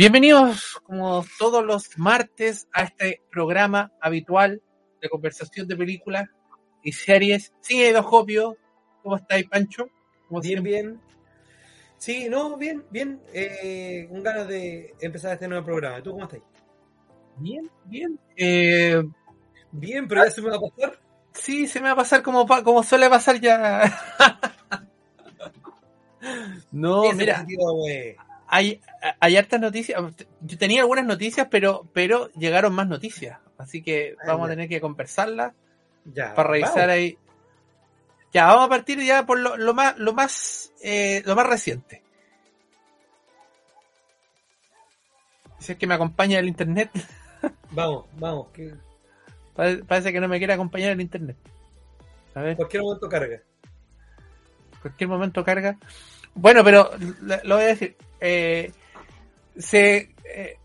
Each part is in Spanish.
Bienvenidos, como todos los martes, a este programa habitual de conversación de películas y series. Sí, Dos Jopio, ¿cómo estáis, Pancho? ¿Cómo bien, bien. Sí, no, bien, bien. Eh, con ganas de empezar este nuevo programa. ¿Tú cómo estás? Bien, bien. Eh, bien, pero ya se me va a pasar. Sí, se me va a pasar como, como suele pasar ya. no, mira. Hay, hay hartas noticias. Yo tenía algunas noticias, pero, pero llegaron más noticias. Así que vamos a tener que conversarlas. Ya, para revisar ahí. Ya, vamos a partir ya por lo, más, lo más, eh, lo más reciente. Si es que me acompaña el internet. Vamos, vamos. Parece que no me quiere acompañar el internet. A ver. Cualquier momento carga. Cualquier momento carga. Bueno, pero lo voy a decir. Eh, se. Eh,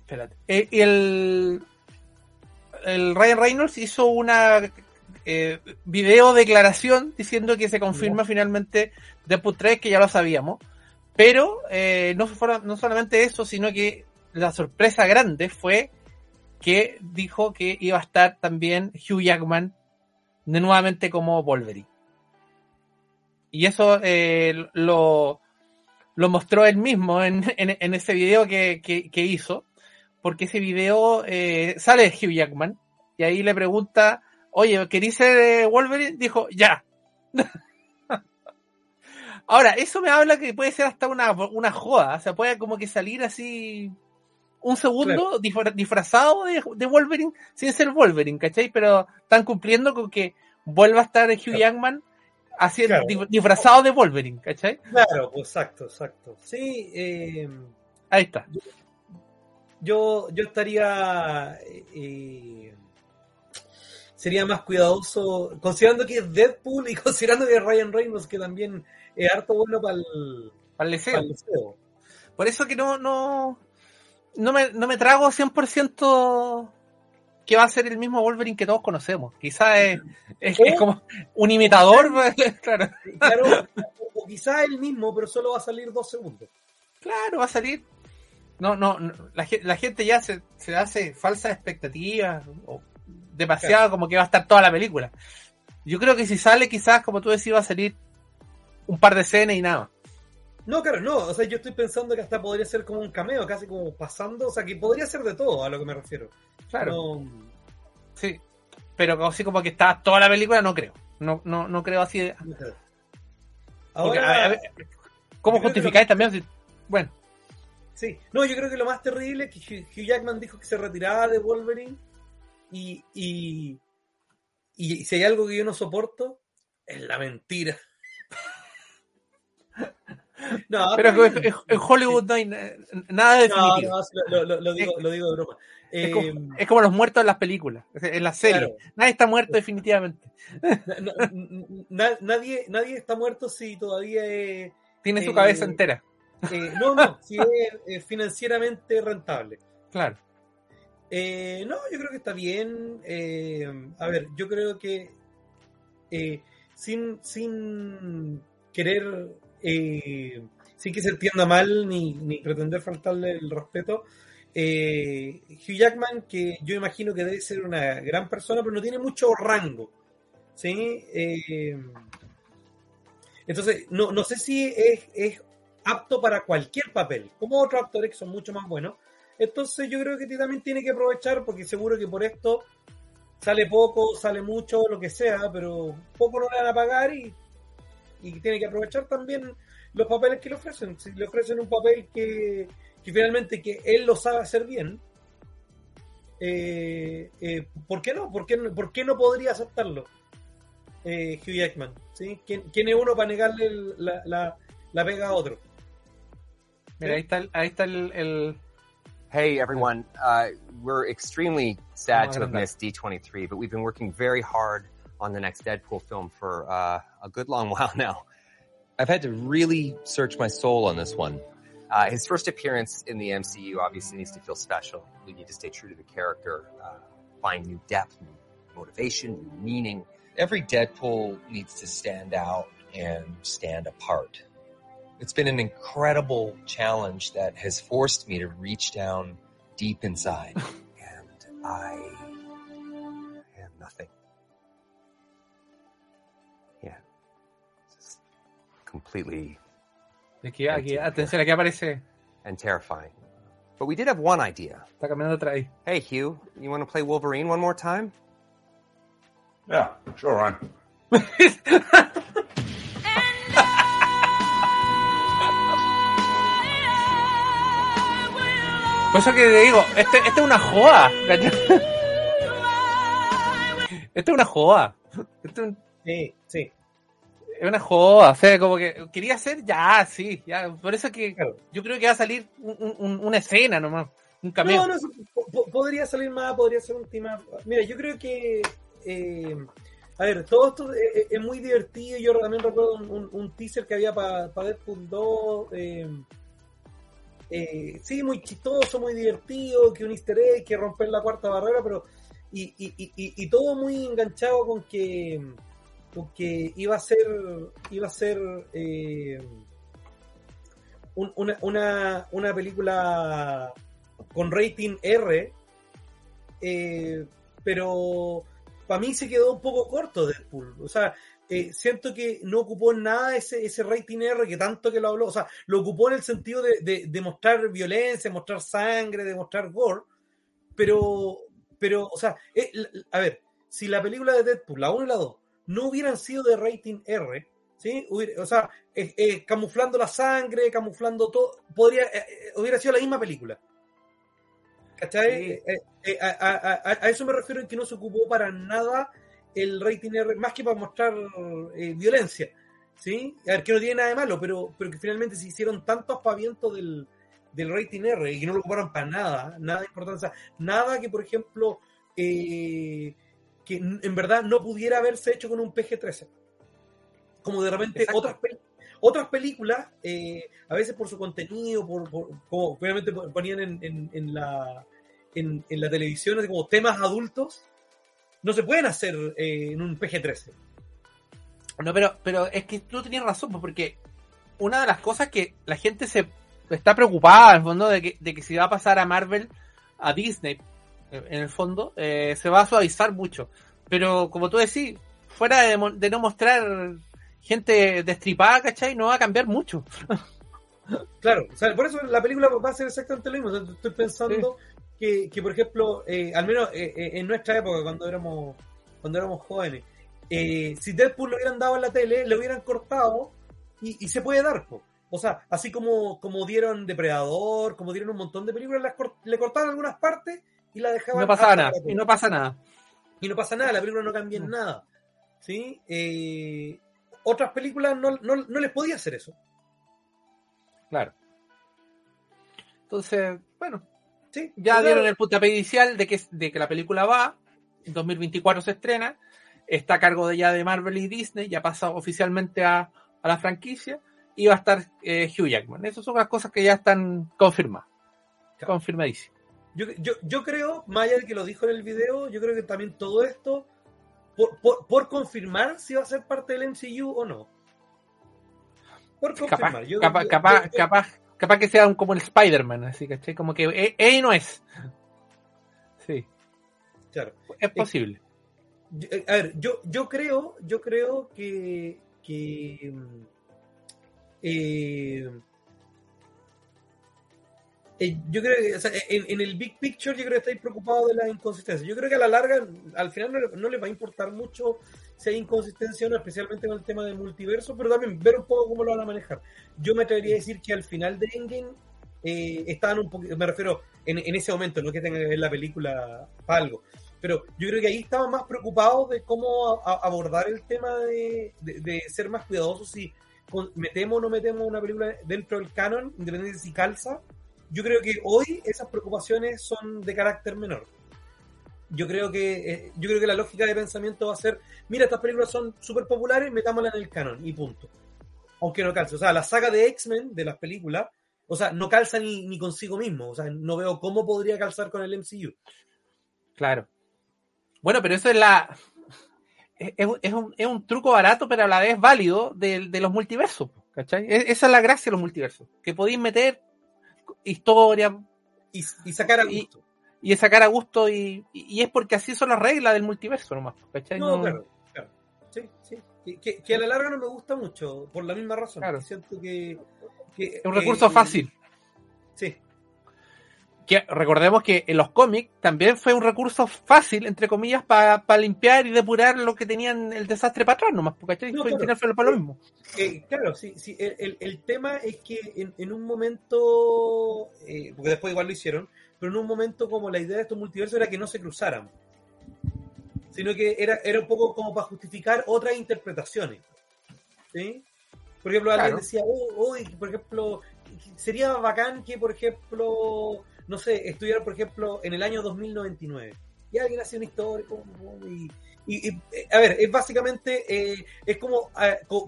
espérate. Eh, el, el Ryan Reynolds hizo una eh, video declaración diciendo que se confirma finalmente Deadpool 3, que ya lo sabíamos. Pero eh, no, no solamente eso, sino que la sorpresa grande fue que dijo que iba a estar también Hugh Jackman de nuevamente como Wolverine. Y eso eh, lo, lo mostró él mismo en, en, ese video que, que, hizo, porque ese video eh, sale Hugh Jackman y ahí le pregunta, oye, ¿querís ser Wolverine? Dijo, ya. Ahora, eso me habla que puede ser hasta una, una joda, o sea, puede como que salir así un segundo disfrazado de, Wolverine sin ser Wolverine, ¿cachai? Pero están cumpliendo con que vuelva a estar Hugh Jackman haciendo, disfrazado de Wolverine, ¿cachai? Claro, pues, exacto, exacto. Sí, eh, ahí está. Yo, yo estaría. Eh, sería más cuidadoso, considerando que es Deadpool y considerando que es Ryan Reynolds, que también es harto bueno para el, para el Por eso que no, no, no me, no me trago 100% que va a ser el mismo Wolverine que todos conocemos. Quizás es, es, como un imitador. claro. claro. O quizás el mismo, pero solo va a salir dos segundos. Claro, va a salir. No, no, la, la, gente ya se, se hace falsas expectativas, o demasiado como que va a estar toda la película. Yo creo que si sale, quizás, como tú decías, va a salir un par de escenas y nada. No, claro, no. O sea, yo estoy pensando que hasta podría ser como un cameo, casi como pasando. O sea, que podría ser de todo, a lo que me refiero. Claro. Sí. Pero así como que está toda la película, no creo. No, no, no creo así. De... Ahora, ¿Cómo justificáis también? Bueno. Sí. No, yo creo que lo más terrible es que Hugh Jackman dijo que se retiraba de Wolverine. Y, y, y si hay algo que yo no soporto, es la mentira. No, pero en, Hollywood no hay nada. No, no, lo, digo, lo digo de broma. Em, es, como, los muertos en las películas, en las series. Nadie está muerto definitivamente. nadie, nadie está muerto si todavía tiene su cabeza entera. Eh, no, no, si es financieramente rentable. Claro. Eh, no, yo creo que está bien. Eh, a ver, yo creo que sin, sin querer eh, sin que se entienda mal ni, ni pretender faltarle el respeto. Eh, Hugh Jackman, que yo imagino que debe ser una gran persona, pero no tiene mucho rango. ¿sí? Eh, entonces, no, no sé si es, es, apto para cualquier papel, como otros actores que son mucho más buenos. Entonces, yo creo que también tiene que aprovechar, porque seguro que por esto sale poco, sale mucho, lo que sea, pero poco no van a pagar y y tiene que aprovechar también los papeles que le ofrecen. Si le ofrecen un papel que, finalmente que él lo sabe hacer bien, eh, eh, ¿por qué no? ¿Por qué, ¿Por qué no podría aceptarlo eh, Hugh Jackman? ¿sí? ¿Quién, es uno para negarle la, la, la, pega a otro? Mira, ahí está el... Ahí está el, el... Hey everyone, uh, we're extremely sad to have missed D23, but we've been working very hard on the next Deadpool film for uh, a good long while now. I've had to really search my soul on this one. Uh, his first appearance in the MCU obviously needs to feel special. We need to stay true to the character, uh, find new depth, new motivation, new meaning. Every Deadpool needs to stand out and stand apart. It's been an incredible challenge that has forced me to reach down deep inside. And I am nothing. Completely Aquí, aquí, atención, aquí aparece. and terrifying. But we did have one idea. Está caminando atrás ahí. Hey, Hugh, you want to play Wolverine one more time? Yeah, sure, Ryan. Por eso que te digo, este, este es una joda. Este es una joda. Este es un- Sí, sí. Es una joda. O sea, como que quería hacer ya, sí. Ya. Por eso que Claro. yo creo que va a salir un- un- una escena nomás. Un cameo. No, no, po- po- podría salir más, podría ser un tema. Mira, yo creo que. eh, a ver, todo esto es, es muy divertido. Yo también recuerdo un, un- un teaser que había para Deadpool 2. eh, eh, sí, muy chistoso, muy divertido, que un easter egg, que romper la cuarta barrera, pero. Y, y, y, y- y todo muy enganchado con que. Con que iba a ser. iba a ser. eh, un- una, una, una película con rating R, eh, pero para mí se quedó un poco corto Deadpool. O sea, eh, siento que no ocupó nada ese, ese rating R que tanto que lo habló. O sea, lo ocupó en el sentido de, de- mostrar violencia, mostrar sangre, de mostrar gore, pero, pero o sea, a ver, si la película de Deadpool, la 1 y la 2, no hubieran sido de rating R, ¿sí? Hubiera- o sea, eh, eh, camuflando la sangre, camuflando todo, podría, eh, hubiera sido la misma película. ¿Cachai? Sí. A, a- a- a eso me refiero en que no se ocupó para nada el rating R, más que para mostrar violencia. ¿Sí? A ver, que no tiene nada de malo, pero, pero que finalmente se hicieron tantos pavientos del, del rating R y que no lo ocuparon para nada, nada de importancia, nada que, por ejemplo, eh, que en verdad no pudiera haberse hecho con un PG-13. Como de repente Exacto. otras, pel- otras películas, eh, a veces por su contenido, por, por- como obviamente ponían en, en- en la, en, en la televisión así como temas adultos, no se pueden hacer eh, en un PG-13. No, pero, pero es que tú tenías razón, pues, porque una de las cosas que la gente se está preocupada, en el fondo, de que, de que si va a pasar a Marvel, a Disney, en el fondo, eh, se va a suavizar mucho. Pero como tú decís, fuera de, de no mostrar gente destripada, ¿cachai? No va a cambiar mucho. Claro, o sea, por eso la película va a ser exactamente lo mismo. O sea, estoy pensando que, que, por ejemplo, eh, al menos eh, eh, en nuestra época, cuando éramos, cuando éramos jóvenes, eh, si Deadpool lo hubieran dado en la tele, le hubieran cortado y, y se puede dar. po. O sea, así como, como dieron Depredador, como dieron un montón de películas, las cort- le cortaban algunas partes y la dejaban. no pasaba nada. Y no pasa nada. y no pasa nada, la película no cambia en nada. ¿sí? Eh, otras películas no, no, no les podía hacer eso. Claro. Entonces, bueno, ¿sí? ya sea, dieron el puntapié inicial de que, de que la película va, en 2024 se estrena, está a cargo de ya de Marvel y Disney, ya pasa oficialmente a, a la franquicia, y va a estar eh, Hugh Jackman. Esas son las cosas que ya están confirmadas. Claro. Confirmadísimas. Yo, yo, yo creo, más allá de que lo dijo en el video, yo creo que también todo esto, por, por, por confirmar si va a ser parte del MCU o no. Por Capaz, confirmar. Capaz, yo- capaz, yo- yo- capaz, capaz que sea un- como el Spider-Man, así que como que eh, eh, no es. Sí, claro. es posible. Eh, a ver, yo, yo creo, yo creo que, que mm, eh, eh, yo creo que o sea, en, el big picture yo creo que estáis preocupados de la inconsistencia. Yo creo que a la larga, al final no, no les va a importar mucho si hay inconsistencia o no, especialmente con el tema del multiverso, pero también ver un poco cómo lo van a manejar. Yo me atrevería a decir que al final de Endgame eh, estaban un poquito, me refiero en, en ese momento, no que tenga que ver la película para algo, pero yo creo que ahí estaban más preocupados de cómo abordar el tema de, de- ser más cuidadosos si metemos o no metemos una película dentro del canon, independientemente de si calza. Yo creo que hoy esas preocupaciones son de carácter menor. Yo creo que eh, yo creo que la lógica de pensamiento va a ser, mira, estas películas son súper populares, metámoslas en el canon y punto. Aunque no calce. O sea, la saga de X-Men de las películas, o sea, no calza ni, consigo mismo. O sea, no veo cómo podría calzar con el MCU. Claro. Bueno, pero eso es la. Es, es un, es un truco barato, pero a la vez válido de, de los multiversos. ¿Cachai? E, esa es la gracia de los multiversos, que podéis meter historia y, sacar a gusto. Y, sacar a gusto, y, es porque así son las reglas del multiverso nomás, ¿cachai? No, claro, claro. Sí, sí. Que, a la larga no me gusta mucho, por la misma razón. Claro. Siento que, es un recurso fácil. Sí, que recordemos que en los cómics también fue un recurso fácil, entre comillas, para limpiar y depurar lo que tenían el desastre para atrás nomás, porque no, claro. fue para lo mismo. Eh, claro, sí, sí. El, el, tema es que en, un momento, eh, porque después igual lo hicieron, pero en un momento como la idea de estos multiversos era que no se cruzaran, sino que era, era un poco como para justificar otras interpretaciones. ¿sí? Por ejemplo, alguien decía, oh, por ejemplo, sería bacán que, por ejemplo, no sé, estudiar, por ejemplo, en el año 2099. Y alguien hace una historia y, a ver, es básicamente, eh, es como,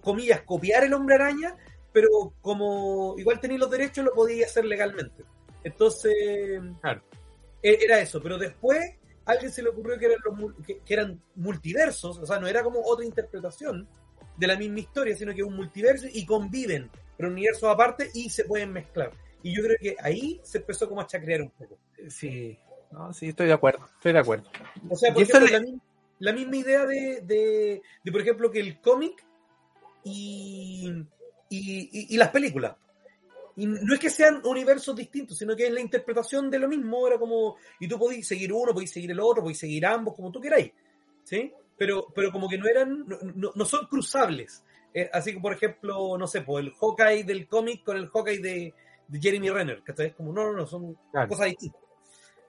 comillas, copiar el hombre araña, pero como igual tenéis los derechos, lo podía hacer legalmente. Entonces, claro. E, era eso, pero después a alguien se le ocurrió que eran, los, que, eran multiversos, o sea, no era como otra interpretación de la misma historia, sino que es un multiverso y conviven, pero universos aparte y se pueden mezclar. Y yo creo que ahí se empezó como a chacrear un poco. Sí, no, sí, estoy de acuerdo, estoy de acuerdo. O sea, por ejemplo, la, misma idea de, de, por ejemplo, que el cómic y, y, las películas. Y no es que sean universos distintos, sino que es la interpretación de lo mismo. Era como, y tú podés seguir uno, podés seguir el otro, podés seguir ambos, como tú queráis. ¿Sí? Pero, pero como que no eran, no, no son cruzables. Eh, así que, por ejemplo, no sé, pues el Hawkeye del cómic con el Hawkeye de, de Jeremy Renner, que es como, no, no, no, son cosas distintas.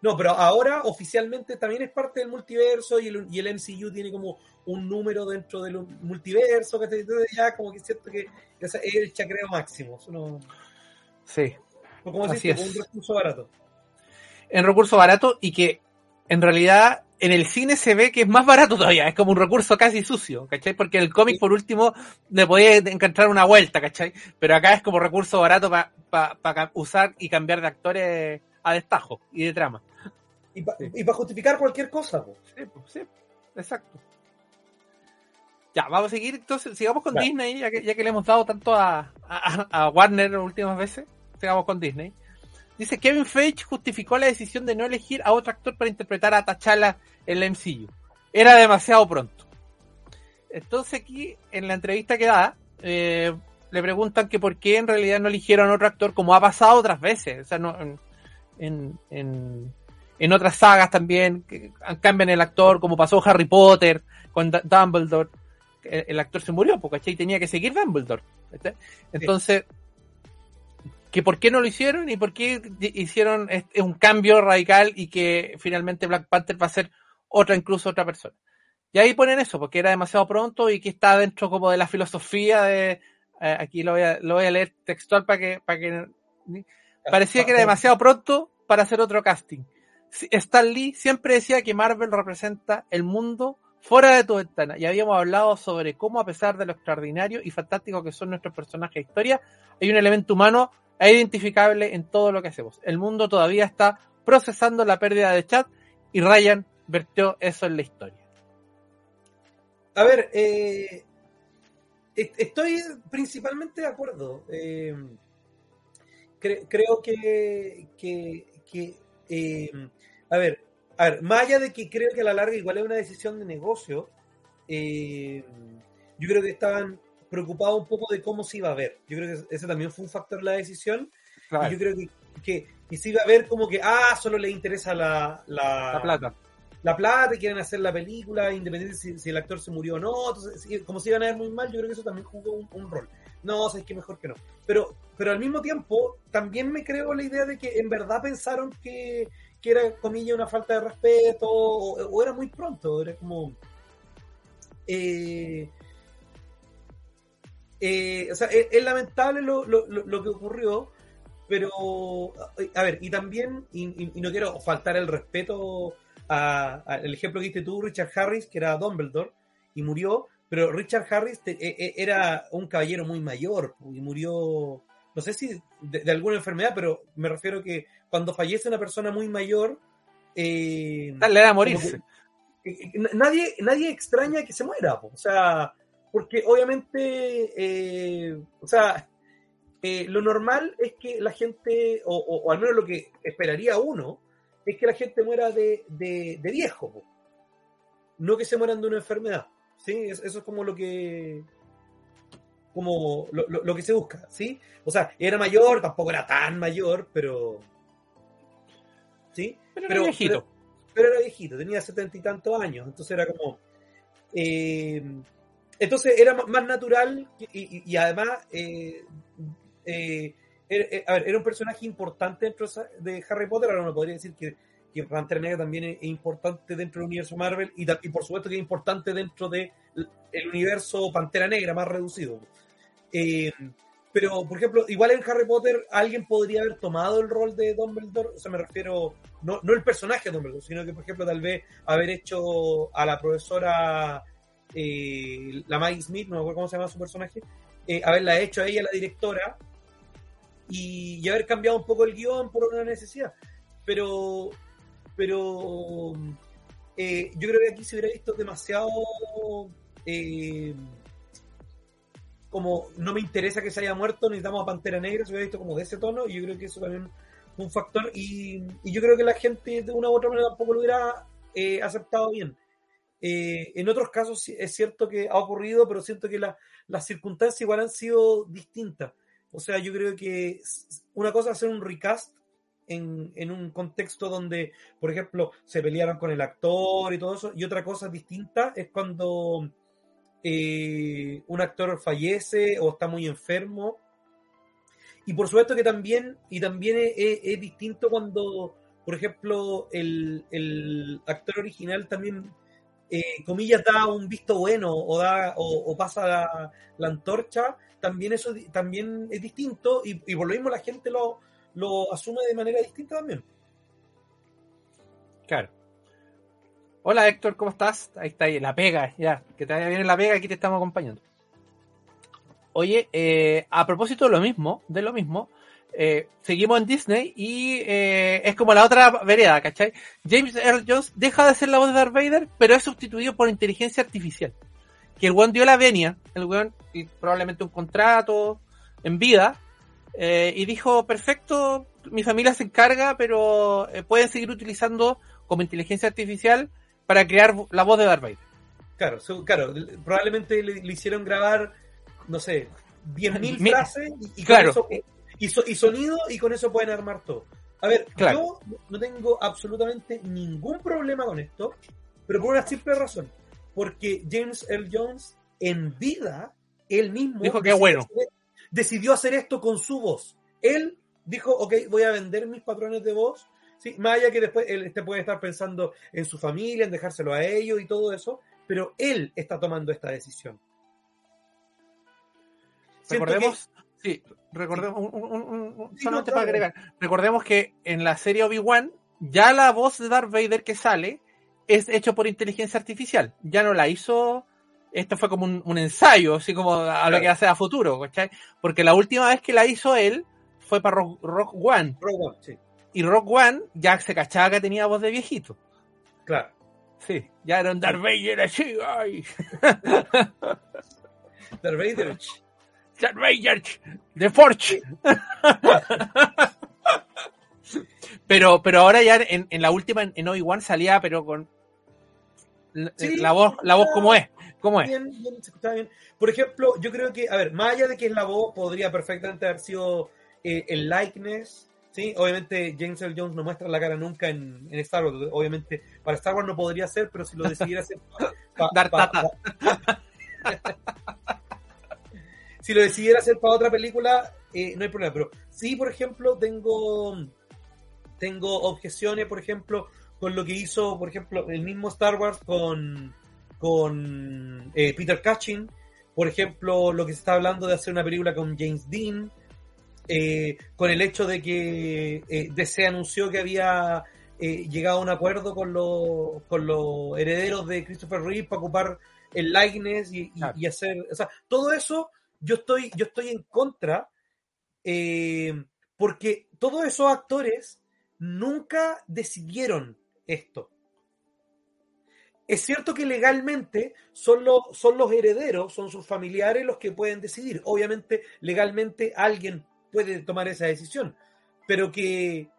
No, pero ahora oficialmente también es parte del multiverso y el, y el MCU tiene como un número dentro del multiverso, que ya como que siento que es el chacreo máximo. sí. como así es. un recurso barato. En recurso barato y que en realidad en el cine se ve que es más barato todavía, es como un recurso casi sucio, ¿cachai? Porque en el cómic, por último, le podía encontrar una vuelta, ¿cachai? Pero acá es como recurso barato para usar y cambiar de actores a destajo y de trama. Y para justificar cualquier cosa, Sí, sí, exacto. Ya, vamos a seguir, entonces, sigamos con Disney, ya que, ya que le hemos dado tanto a, a, a Warner las últimas veces, sigamos con Disney. Dice Kevin Feige justificó la decisión de no elegir a otro actor para interpretar a T'Challa en la MCU. Era demasiado pronto. Entonces aquí, en la entrevista que da, eh, le preguntan que por qué en realidad no eligieron a otro actor, como ha pasado otras veces. O sea, no, en, en, en otras sagas también, que cambian el actor, como pasó Harry Potter con Dumbledore. El, actor se murió, porque tenía que seguir Dumbledore. Entonces, que por qué no lo hicieron y por qué hicieron un cambio radical y que finalmente Black Panther va a ser otra, incluso otra persona. Y ahí ponen eso, porque era demasiado pronto y que está dentro como de la filosofía de, eh, aquí lo voy, a, lo voy a leer textual para que, para que, parecía que era demasiado pronto para hacer otro casting. Stan Lee siempre decía que Marvel representa el mundo fuera de tu ventana y habíamos hablado sobre cómo a pesar de lo extraordinario y fantástico que son nuestros personajes de historia, hay un elemento humano es identificable en todo lo que hacemos. El mundo todavía está procesando la pérdida de chat y Ryan vertió eso en la historia. A ver, eh, estoy principalmente de acuerdo. Eh, creo que, eh, a ver, a ver, más allá de que creo que a la larga igual es una decisión de negocio, yo creo que estaban preocupado un poco de cómo se iba a ver. Yo creo que ese también fue un factor de la decisión. Y yo creo que, que, se iba a ver como que, ah, solo le interesa la, la, plata. La plata quieren hacer la película, independiente si, si el actor se murió o no. Entonces, como se iban a ver muy mal, yo creo que eso también jugó un, rol. No, sé, es que mejor que no. Pero, pero al mismo tiempo, también me creo la idea de que en verdad pensaron que, que era, comilla, una falta de respeto, o, o era muy pronto, era como... Eh, eh, o sea, es, lamentable lo, que ocurrió, pero, a ver, y también, y, no quiero faltar el respeto al ejemplo que diste tú, Richard Harris, que era Dumbledore, y murió, pero Richard Harris e, e, era un caballero muy mayor, y murió, no sé si de, alguna enfermedad, pero me refiero que cuando fallece una persona muy mayor... Eh, le da a morirse. nadie, nadie extraña que se muera, o sea porque obviamente, eh, o sea, eh, lo normal es que la gente, o, o, al menos lo que esperaría uno, es que la gente muera de, de, de viejo, po. no que se mueran de una enfermedad. ¿sí? Eso es como lo que como lo, lo, lo, que se busca, ¿sí? O sea, era mayor, tampoco era tan mayor, pero... ¿Sí? Pero, pero era viejito. Pero, pero, era viejito, tenía setenta y tantos años, entonces era como... Eh, entonces era más natural y, además, eh, eh, era, a ver, era un personaje importante dentro de Harry Potter, ahora no podría decir que, Pantera Negra también es, importante dentro del universo Marvel y, por supuesto que es importante dentro del de universo Pantera Negra más reducido. Eh, pero, por ejemplo, igual en Harry Potter alguien podría haber tomado el rol de Dumbledore, o sea, me refiero, no, no el personaje de Dumbledore, sino que, por ejemplo, tal vez haber hecho a la profesora, eh, la Maggie Smith, no me acuerdo cómo se llama su personaje, eh, haberla hecho a ella la directora y, y, haber cambiado un poco el guion por una necesidad. Pero, pero eh, yo creo que aquí se hubiera visto demasiado eh, como no me interesa que se haya muerto, necesitamos a Pantera Negra, se hubiera visto como de ese tono, y yo creo que eso también es un factor, y, y, yo creo que la gente de una u otra manera tampoco lo hubiera eh, aceptado bien. Eh, en otros casos es cierto que ha ocurrido, pero siento que la, las circunstancias igual han sido distintas. O sea, yo creo que una cosa es hacer un recast en, un contexto donde, por ejemplo, se pelearon con el actor y todo eso, y otra cosa distinta es cuando eh, un actor fallece o está muy enfermo. Y por supuesto que también, y también es, distinto cuando, por ejemplo, el actor original también, eh, comillas, da un visto bueno o, da, o, pasa la, la, antorcha, también eso también es distinto y, y, por lo mismo la gente lo, lo asume de manera distinta también. Claro. Hola Héctor, ¿cómo estás? Ahí está, ahí, la pega, ya, que te vaya bien en la pega, aquí te estamos acompañando. Oye, eh, a propósito de lo mismo, de lo mismo, eh, seguimos en Disney y eh, es como la otra vereda, ¿cachai? James Earl Jones deja de ser la voz de Darth Vader, pero es sustituido por inteligencia artificial. Que el weón dio la venia, el weón, y probablemente un contrato en vida, eh, y dijo, perfecto, mi familia se encarga, pero pueden seguir utilizando como inteligencia artificial para crear la voz de Darth Vader. Claro, claro probablemente le, le, hicieron grabar, no sé, 10.000 frases y, y, claro. eso, y, so, y, sonido y con eso pueden armar todo. A ver, claro. yo no tengo absolutamente ningún problema con esto, pero por una simple razón. Porque James L. Jones, en vida, él mismo dijo que bueno. Hacer, decidió hacer esto con su voz. Él dijo, ok, voy a vender mis patrones de voz Sí, más allá que después él este puede estar pensando en su familia, en dejárselo a ellos y todo eso, pero él está tomando esta decisión. Recordemos, que... sí, recordemos, un, un, un, sí, solamente para agregar, recordemos que en la serie Obi-Wan, ya la voz de Darth Vader que sale es hecho por inteligencia artificial, ya no la hizo, esto fue como un, ensayo, así como a claro. lo que hace a futuro, ¿cachai? Porque la última vez que la hizo él fue para Rock, Rock One. Rock One, sí y Rock One ya se cachaba que tenía voz de viejito. Claro. Sí, ya era un Darth Vader así, ay. Darth Vader. De Forge. pero, pero ahora ya en, en la última, en Obi-Wan salía, pero con sí, la voz, la voz como es. ¿Cómo es? Bien, bien, se escuchaba bien. Por ejemplo, yo creo que, a ver, más allá de que es la voz, podría perfectamente haber sido eh, el likeness, Sí, obviamente James Earl Jones no muestra la cara nunca en, en, Star Wars. Obviamente para Star Wars no podría ser, pero si lo decidiera hacer. Pa, Dar pa, tata. Pa, si lo decidiera hacer para otra película, eh, no hay problema. Pero sí, por ejemplo, tengo, tengo objeciones, por ejemplo, con lo que hizo, por ejemplo, el mismo Star Wars con, con eh, Peter Cushing. Por ejemplo, lo que se está hablando de hacer una película con James Dean eh, con el hecho de que DC anunció que había eh, llegado a un acuerdo con, lo, con los herederos de Christopher Reeve para ocupar el likeness y, y, y, hacer, o sea, todo eso yo estoy, yo estoy en contra eh, porque todos esos actores nunca decidieron esto. es cierto que legalmente son los, son los herederos, son sus familiares los que pueden decidir. Obviamente, legalmente alguien puede tomar esa decisión, pero que,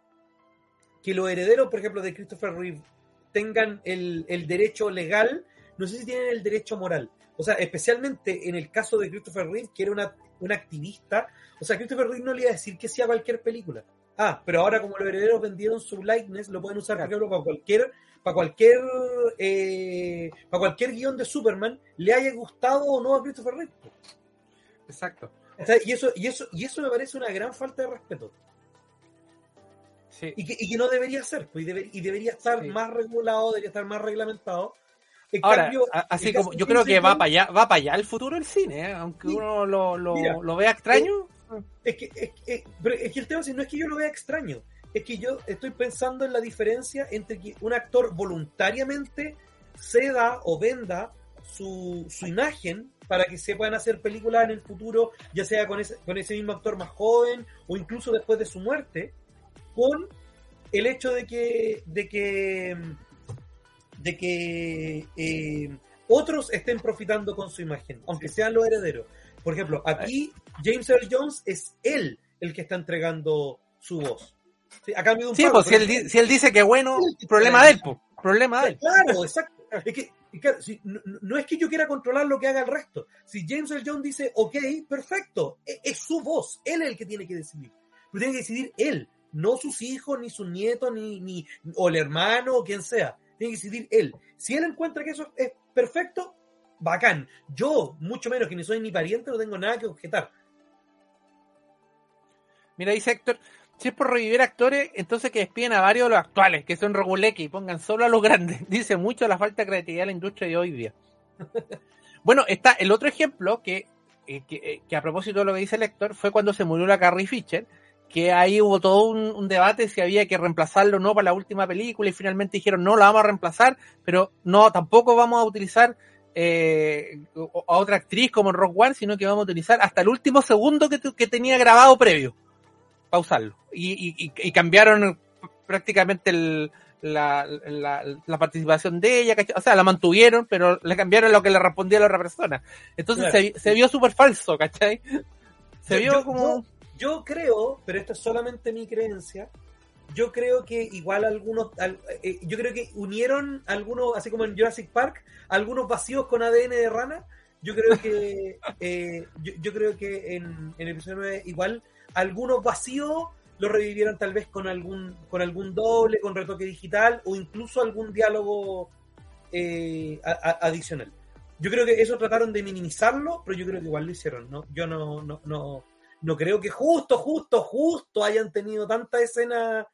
que los herederos, por ejemplo, de Christopher Reeve tengan el, el derecho legal, no sé si tienen el derecho moral. O sea, especialmente en el caso de Christopher Reeve, que era una, un activista, o sea, Christopher Reeve no le iba a decir que sea cualquier película. Ah, pero ahora como los herederos vendieron su likeness, lo pueden usar, por ejemplo, para cualquier, para cualquier, eh, para cualquier guion de Superman, le haya gustado o no a Christopher Reeve. Exacto. Y eso, y eso, y eso me parece una gran falta de respeto. Sí. Y, que, y que no debería ser, pues, y, debe- y debería estar Sí. más regulado, debería estar más reglamentado. En Ahora, cambio, así como yo creo que va para allá, va para allá el futuro del cine, ¿eh? aunque Sí. uno lo, lo, Mira, lo vea extraño. Es que, es, que- pero es que el tema es, no es que yo lo vea extraño, es que yo estoy pensando en la diferencia entre que un actor voluntariamente ceda o venda su, su imagen para que se puedan hacer películas en el futuro, ya sea con ese, con ese mismo actor más joven o incluso después de su muerte, con el hecho de que, de que, de que eh, otros estén profitando con su imagen, aunque sean los herederos. Por ejemplo, aquí James Earl Jones es él el que está entregando su voz. Sí, a cambio de un Sí, pago, pues si él, si él dice que bueno, problema de él, pues, problema de él. Claro, exacto. Es que, y claro, si- no, no es que yo quiera controlar lo que haga el resto. Si James Earl Jones dice, ok, perfecto, e- es, su voz, él es el que tiene que decidir. Pero tiene que decidir él, no sus hijos, ni sus nietos, ni, ni o el hermano, o quien sea. Tiene que decidir él. Si él encuentra que eso es perfecto, bacán. Yo, mucho menos que ni soy ni pariente, no tengo nada que objetar. Mira, dice Héctor, si es por revivir actores, entonces que despiden a varios de los actuales, que son reguleques y pongan solo a los grandes. Dice mucho la falta de creatividad de la industria de hoy día. bueno, está el otro ejemplo que, eh, que, eh, que a propósito de lo que dice el Héctor, fue cuando se murió la Carrie Fisher, que ahí hubo todo un, un debate si había que reemplazarlo o no para la última película y finalmente dijeron no, la vamos a reemplazar, pero no, tampoco vamos a utilizar eh, a otra actriz como en Rock One, sino que vamos a utilizar hasta el último segundo que, que tenía grabado previo para usarlo. Y, y- cambiaron prácticamente el- la, la- la participación de ella, ¿cachai? o sea, la mantuvieron, pero le cambiaron lo que le respondía a la otra persona. Entonces Claro. se, se vio súper falso, ¿cachai? Se vio como... Yo creo, pero esto es solamente mi creencia, yo creo que igual algunos, al- eh, yo creo que unieron algunos, así como en Jurassic Park, algunos vacíos con ADN de rana. Yo creo que, eh, yo, yo creo que en, en el episodio 9 igual algunos vacíos los revivieron tal vez con algún, con algún doble, con retoque digital o incluso algún diálogo eh, a- a- adicional. Yo creo que eso trataron de minimizarlo, pero yo creo que igual lo hicieron, ¿no? Yo no, no, no, no creo que justo, justo, justo hayan tenido tantas escenas,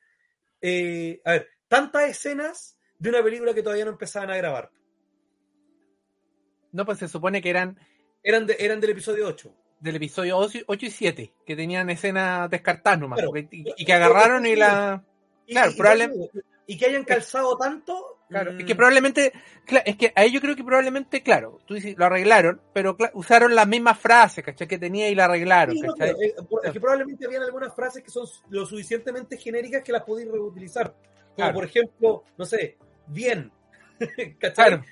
eh, a ver, tantas escenas de una película que todavía no empezaban a grabar. No, pues se supone que eran Eran, de, eran del episodio 8. del episodio 8 y 7, que tenían escenas descartadas nomás, Claro. porque- y, y que agarraron y la... Y, Claro, y- probable- y que hayan calzado tanto. Claro, mm, es que probablemente, cla- es que ahí yo creo que probablemente, claro, tú dices, lo arreglaron, pero usaron las mismas frases, ¿cachai? Que tenía y la arreglaron, sí, no, ¿cachai? pero, eh, es que probablemente habían algunas frases que son lo suficientemente genéricas que las podéis reutilizar. Como Claro. por ejemplo, no sé, bien. ¿Cachai? Claro,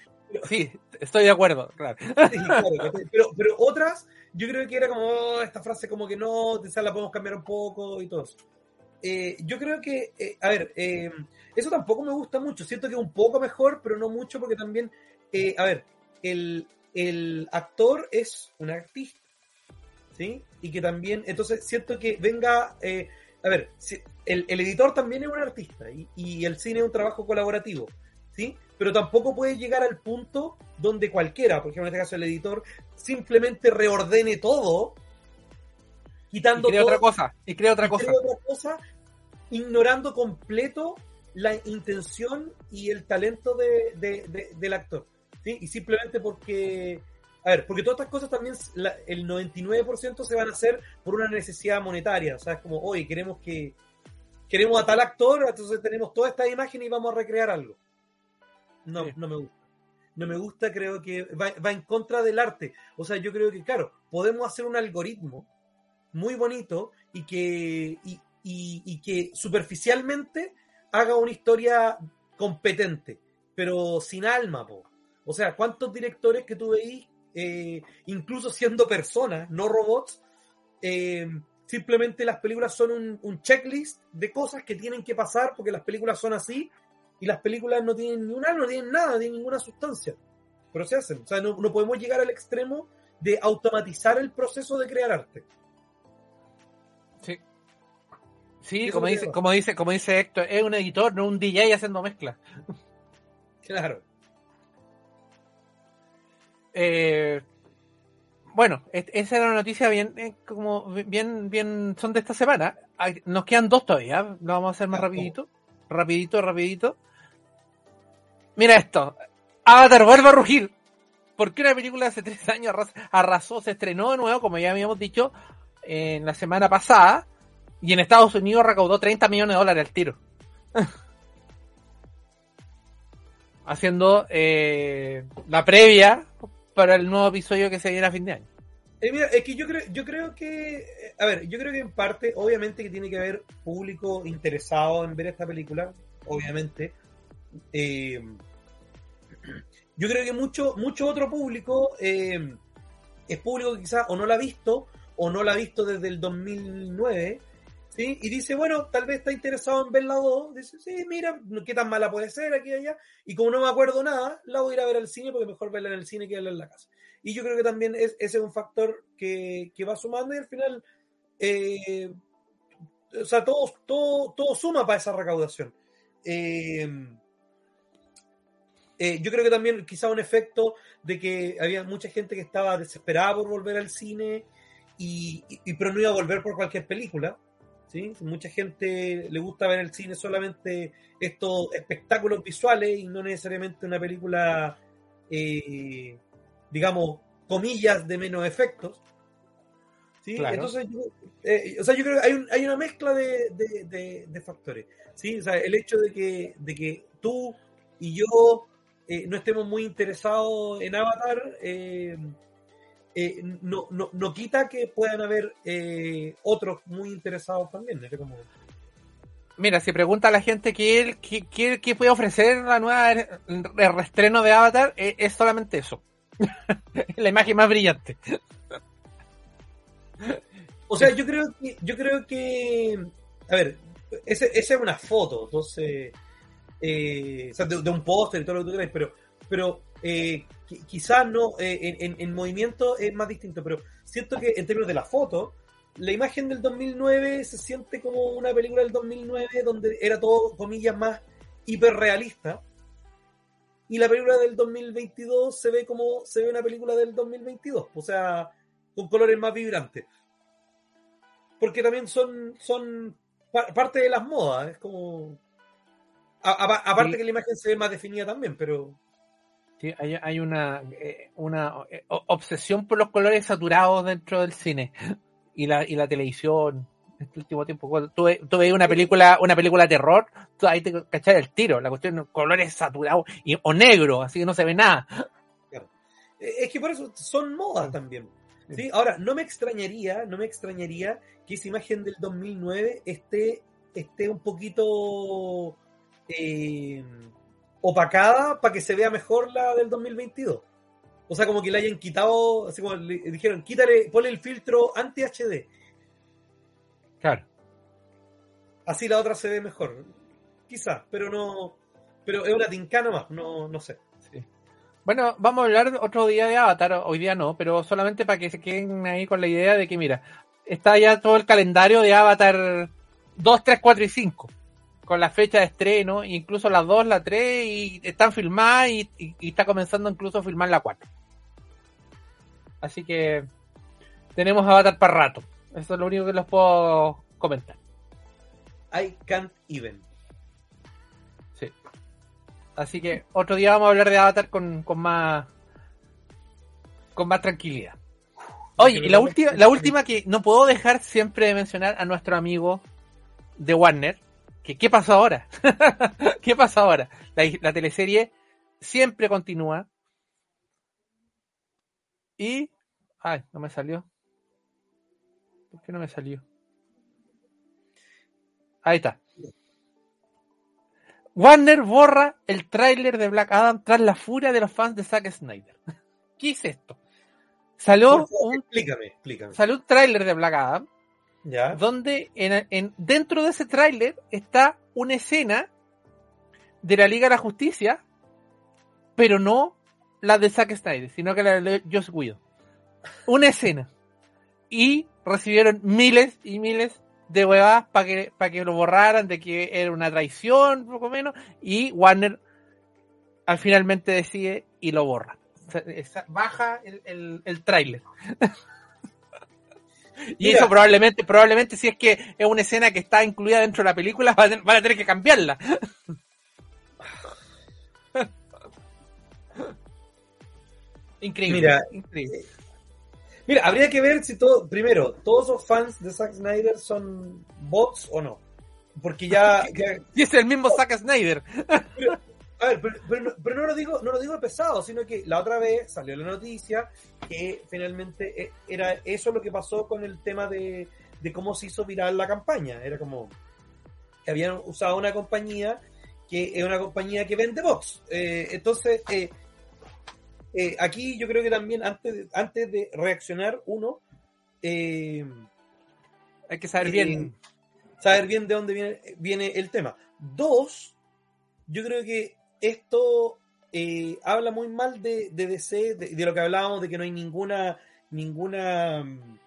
sí, estoy de acuerdo, claro. Sí, claro, pero, pero otras, yo creo que era como, "Oh, esta frase como que no, quizás la podemos cambiar un poco y todo eso. Eh, yo creo que, eh, a ver, eh, eso tampoco me gusta mucho. Siento que es un poco mejor, pero no mucho, porque también, eh, a ver, el, el actor es un artista, ¿sí? Y que también, entonces siento que venga, eh, a ver, si- el, el editor también es un artista y, y el cine es un trabajo colaborativo, ¿sí? Pero tampoco puede llegar al punto donde cualquiera, por ejemplo en este caso el editor, simplemente reordene todo, Y quitando crea todo otra cosa, y crea otra y cosa. creo otra cosa, ignorando completo la intención y el talento de, de- de- del actor. ¿sí? Y simplemente porque, a ver, porque todas estas cosas también, la- el 99% se van a hacer por una necesidad monetaria. O sea, es como, oye, queremos que queremos a tal actor, entonces tenemos toda esta imagen y vamos a recrear algo. No, Sí. no me gusta. No me gusta, creo que va, va en contra del arte. O sea, yo creo que, claro, podemos hacer un algoritmo muy bonito y que, y, y- y que superficialmente haga una historia competente, pero sin alma, po. O sea, ¿cuántos directores que tú veís, eh, incluso siendo personas, no robots, eh, simplemente las películas son un, un, checklist de cosas que tienen que pasar porque las películas son así y las películas no tienen ni un no tienen nada, no tienen ninguna sustancia. Pero se hacen. O sea, no, no podemos llegar al extremo de automatizar el proceso de crear arte. Sí, como dice, como dice, como dice Héctor, es un editor, no un DJ haciendo mezcla. Claro. Eh, bueno, esa era una noticia bien, eh, como bien, bien, son de esta semana. Nos quedan dos todavía, lo vamos a hacer más rapidito, rapidito, rapidito. Mira esto, Avatar vuelve a rugir. Porque una película de hace tres años arrasó, se estrenó de nuevo, como ya habíamos dicho, en la semana pasada, y en Estados Unidos recaudó 30 millones de dólares al tiro. Haciendo eh, la previa para el nuevo episodio que se viene a fin de año. Eh, mira, es que yo creo, yo creo que, a ver, yo creo que en parte, obviamente que tiene que haber público interesado en ver esta película, obviamente. Eh, yo creo que mucho, mucho otro público eh, es público que quizás o no la ha visto o no la ha visto desde el 2009, Y dice, bueno, tal vez está interesado en ver la 2, dice, sí, mira, qué tan mala puede ser aquí y allá, y como no me acuerdo nada, la voy a ir a ver al cine porque mejor verla en el cine que verla en la casa. Y yo creo que también es, ese es un factor que, que va sumando y al final, eh, o sea, todo, todo, todo suma para esa recaudación. Eh, eh, yo creo que también quizá un efecto de que había mucha gente que estaba desesperada por volver al cine, y, pero no iba a volver por cualquier película. ¿Sí? Mucha gente le gusta ver el cine solamente estos espectáculos visuales y no necesariamente una película, eh, digamos, comillas de menos efectos. ¿sí? Claro. Entonces, yo, eh, o sea, yo creo que hay, un, hay una mezcla de, de, de, de, factores. ¿sí? O sea, el hecho de que, de que tú y yo eh, no estemos muy interesados en Avatar, eh, eh, no, no, no, quita que puedan haber eh, otros muy interesados también. Como... Mira, si pregunta a la gente qué, qué, qué, puede ofrecer la nueva el reestreno de Avatar, es, es solamente eso. la imagen más brillante. o sea, yo creo que, yo creo que, a ver, esa es una foto, entonces eh, o sea, de, de, un póster y todo lo que tú quieras, pero, pero eh, quizás no, eh, en, en, movimiento es más distinto, pero siento que en términos de la foto, la imagen del 2009 se siente como una película del 2009 donde era todo, comillas, más hiperrealista. Y la película del 2022 se ve como se ve una película del 2022, o sea, con colores más vibrantes. Porque también son, son parte de las modas, es como aparte sí. que la imagen se ve más definida también, pero... Sí, hay, hay una, eh, una eh, obsesión por los colores saturados dentro del cine y la, y la televisión. Este último tiempo, cuando tú, una película, una película de terror, tú ahí te cachas el tiro, la cuestión colores saturados y, o negro, así que no se ve nada. Claro. Es que por eso son modas también. ¿sí? Ahora, no me extrañaría, no me extrañaría que esa imagen del 2009 esté, esté un poquito eh, opacada para que se vea mejor la del 2022. O sea, como que le hayan quitado, así como le dijeron, quítale, ponle el filtro anti-HD. Claro. Así la otra se ve mejor. Quizás, pero no. Pero es una tincana más, no, no sé. Sí. Bueno, vamos a hablar otro día de Avatar, hoy día no, pero solamente para que se queden ahí con la idea de que, mira, está ya todo el calendario de Avatar 2, 3, 4 y 5 con la fecha de estreno, incluso las 2, la 3, y están filmadas y, y, y, está comenzando incluso a filmar la 4. Así que tenemos Avatar para rato. Eso es lo único que les puedo comentar. I can't even. Sí. Así que otro día vamos a hablar de Avatar con, con más con más tranquilidad. Oye, y la última, la última que no puedo dejar siempre de mencionar a nuestro amigo de Warner, ¿Qué, ¿Qué pasó ahora? ¿Qué pasó ahora? La, la, teleserie siempre continúa. Y. Ay, no me salió. ¿Por qué no me salió? Ahí está. Warner borra el tráiler de Black Adam tras la furia de los fans de Zack Snyder. ¿Qué es esto? Salió un, explícame, explícame. Salió un tráiler de Black Adam ¿Ya? donde en, en- dentro de ese tráiler está una escena de la Liga de la Justicia, pero no la de Zack Snyder, sino que la de Joss Whedon. Una escena. Y recibieron miles y miles de huevadas para que, lo borraran, de que era una traición, poco menos, y Warner al finalmente decide y lo borra. Baja el, el tráiler. Y Mira. eso probablemente, probablemente si es que es una escena que está incluida dentro de la película, van a, van a tener que cambiarla. Increíble. Mira, increíble. Mira, habría que ver si todo, primero, todos los fans de Zack Snyder son bots o no. Porque ya, ya- Y es el mismo Zack Snyder. A ver, pero, pero no, pero no lo digo, no lo digo pesado, sino que la otra vez salió la noticia que finalmente eh, era eso lo que pasó con el tema de, de cómo se hizo viral la campaña. Era como que habían usado una compañía que es una compañía que vende bots. Eh, entonces, eh, eh, aquí yo creo que también antes de, antes de reaccionar, uno, eh, Hay que saber bien. saber bien de dónde viene, viene el tema. Dos, yo creo que esto eh, habla muy mal de, de DC, de, de lo que hablábamos, de que no hay ninguna, ninguna mm,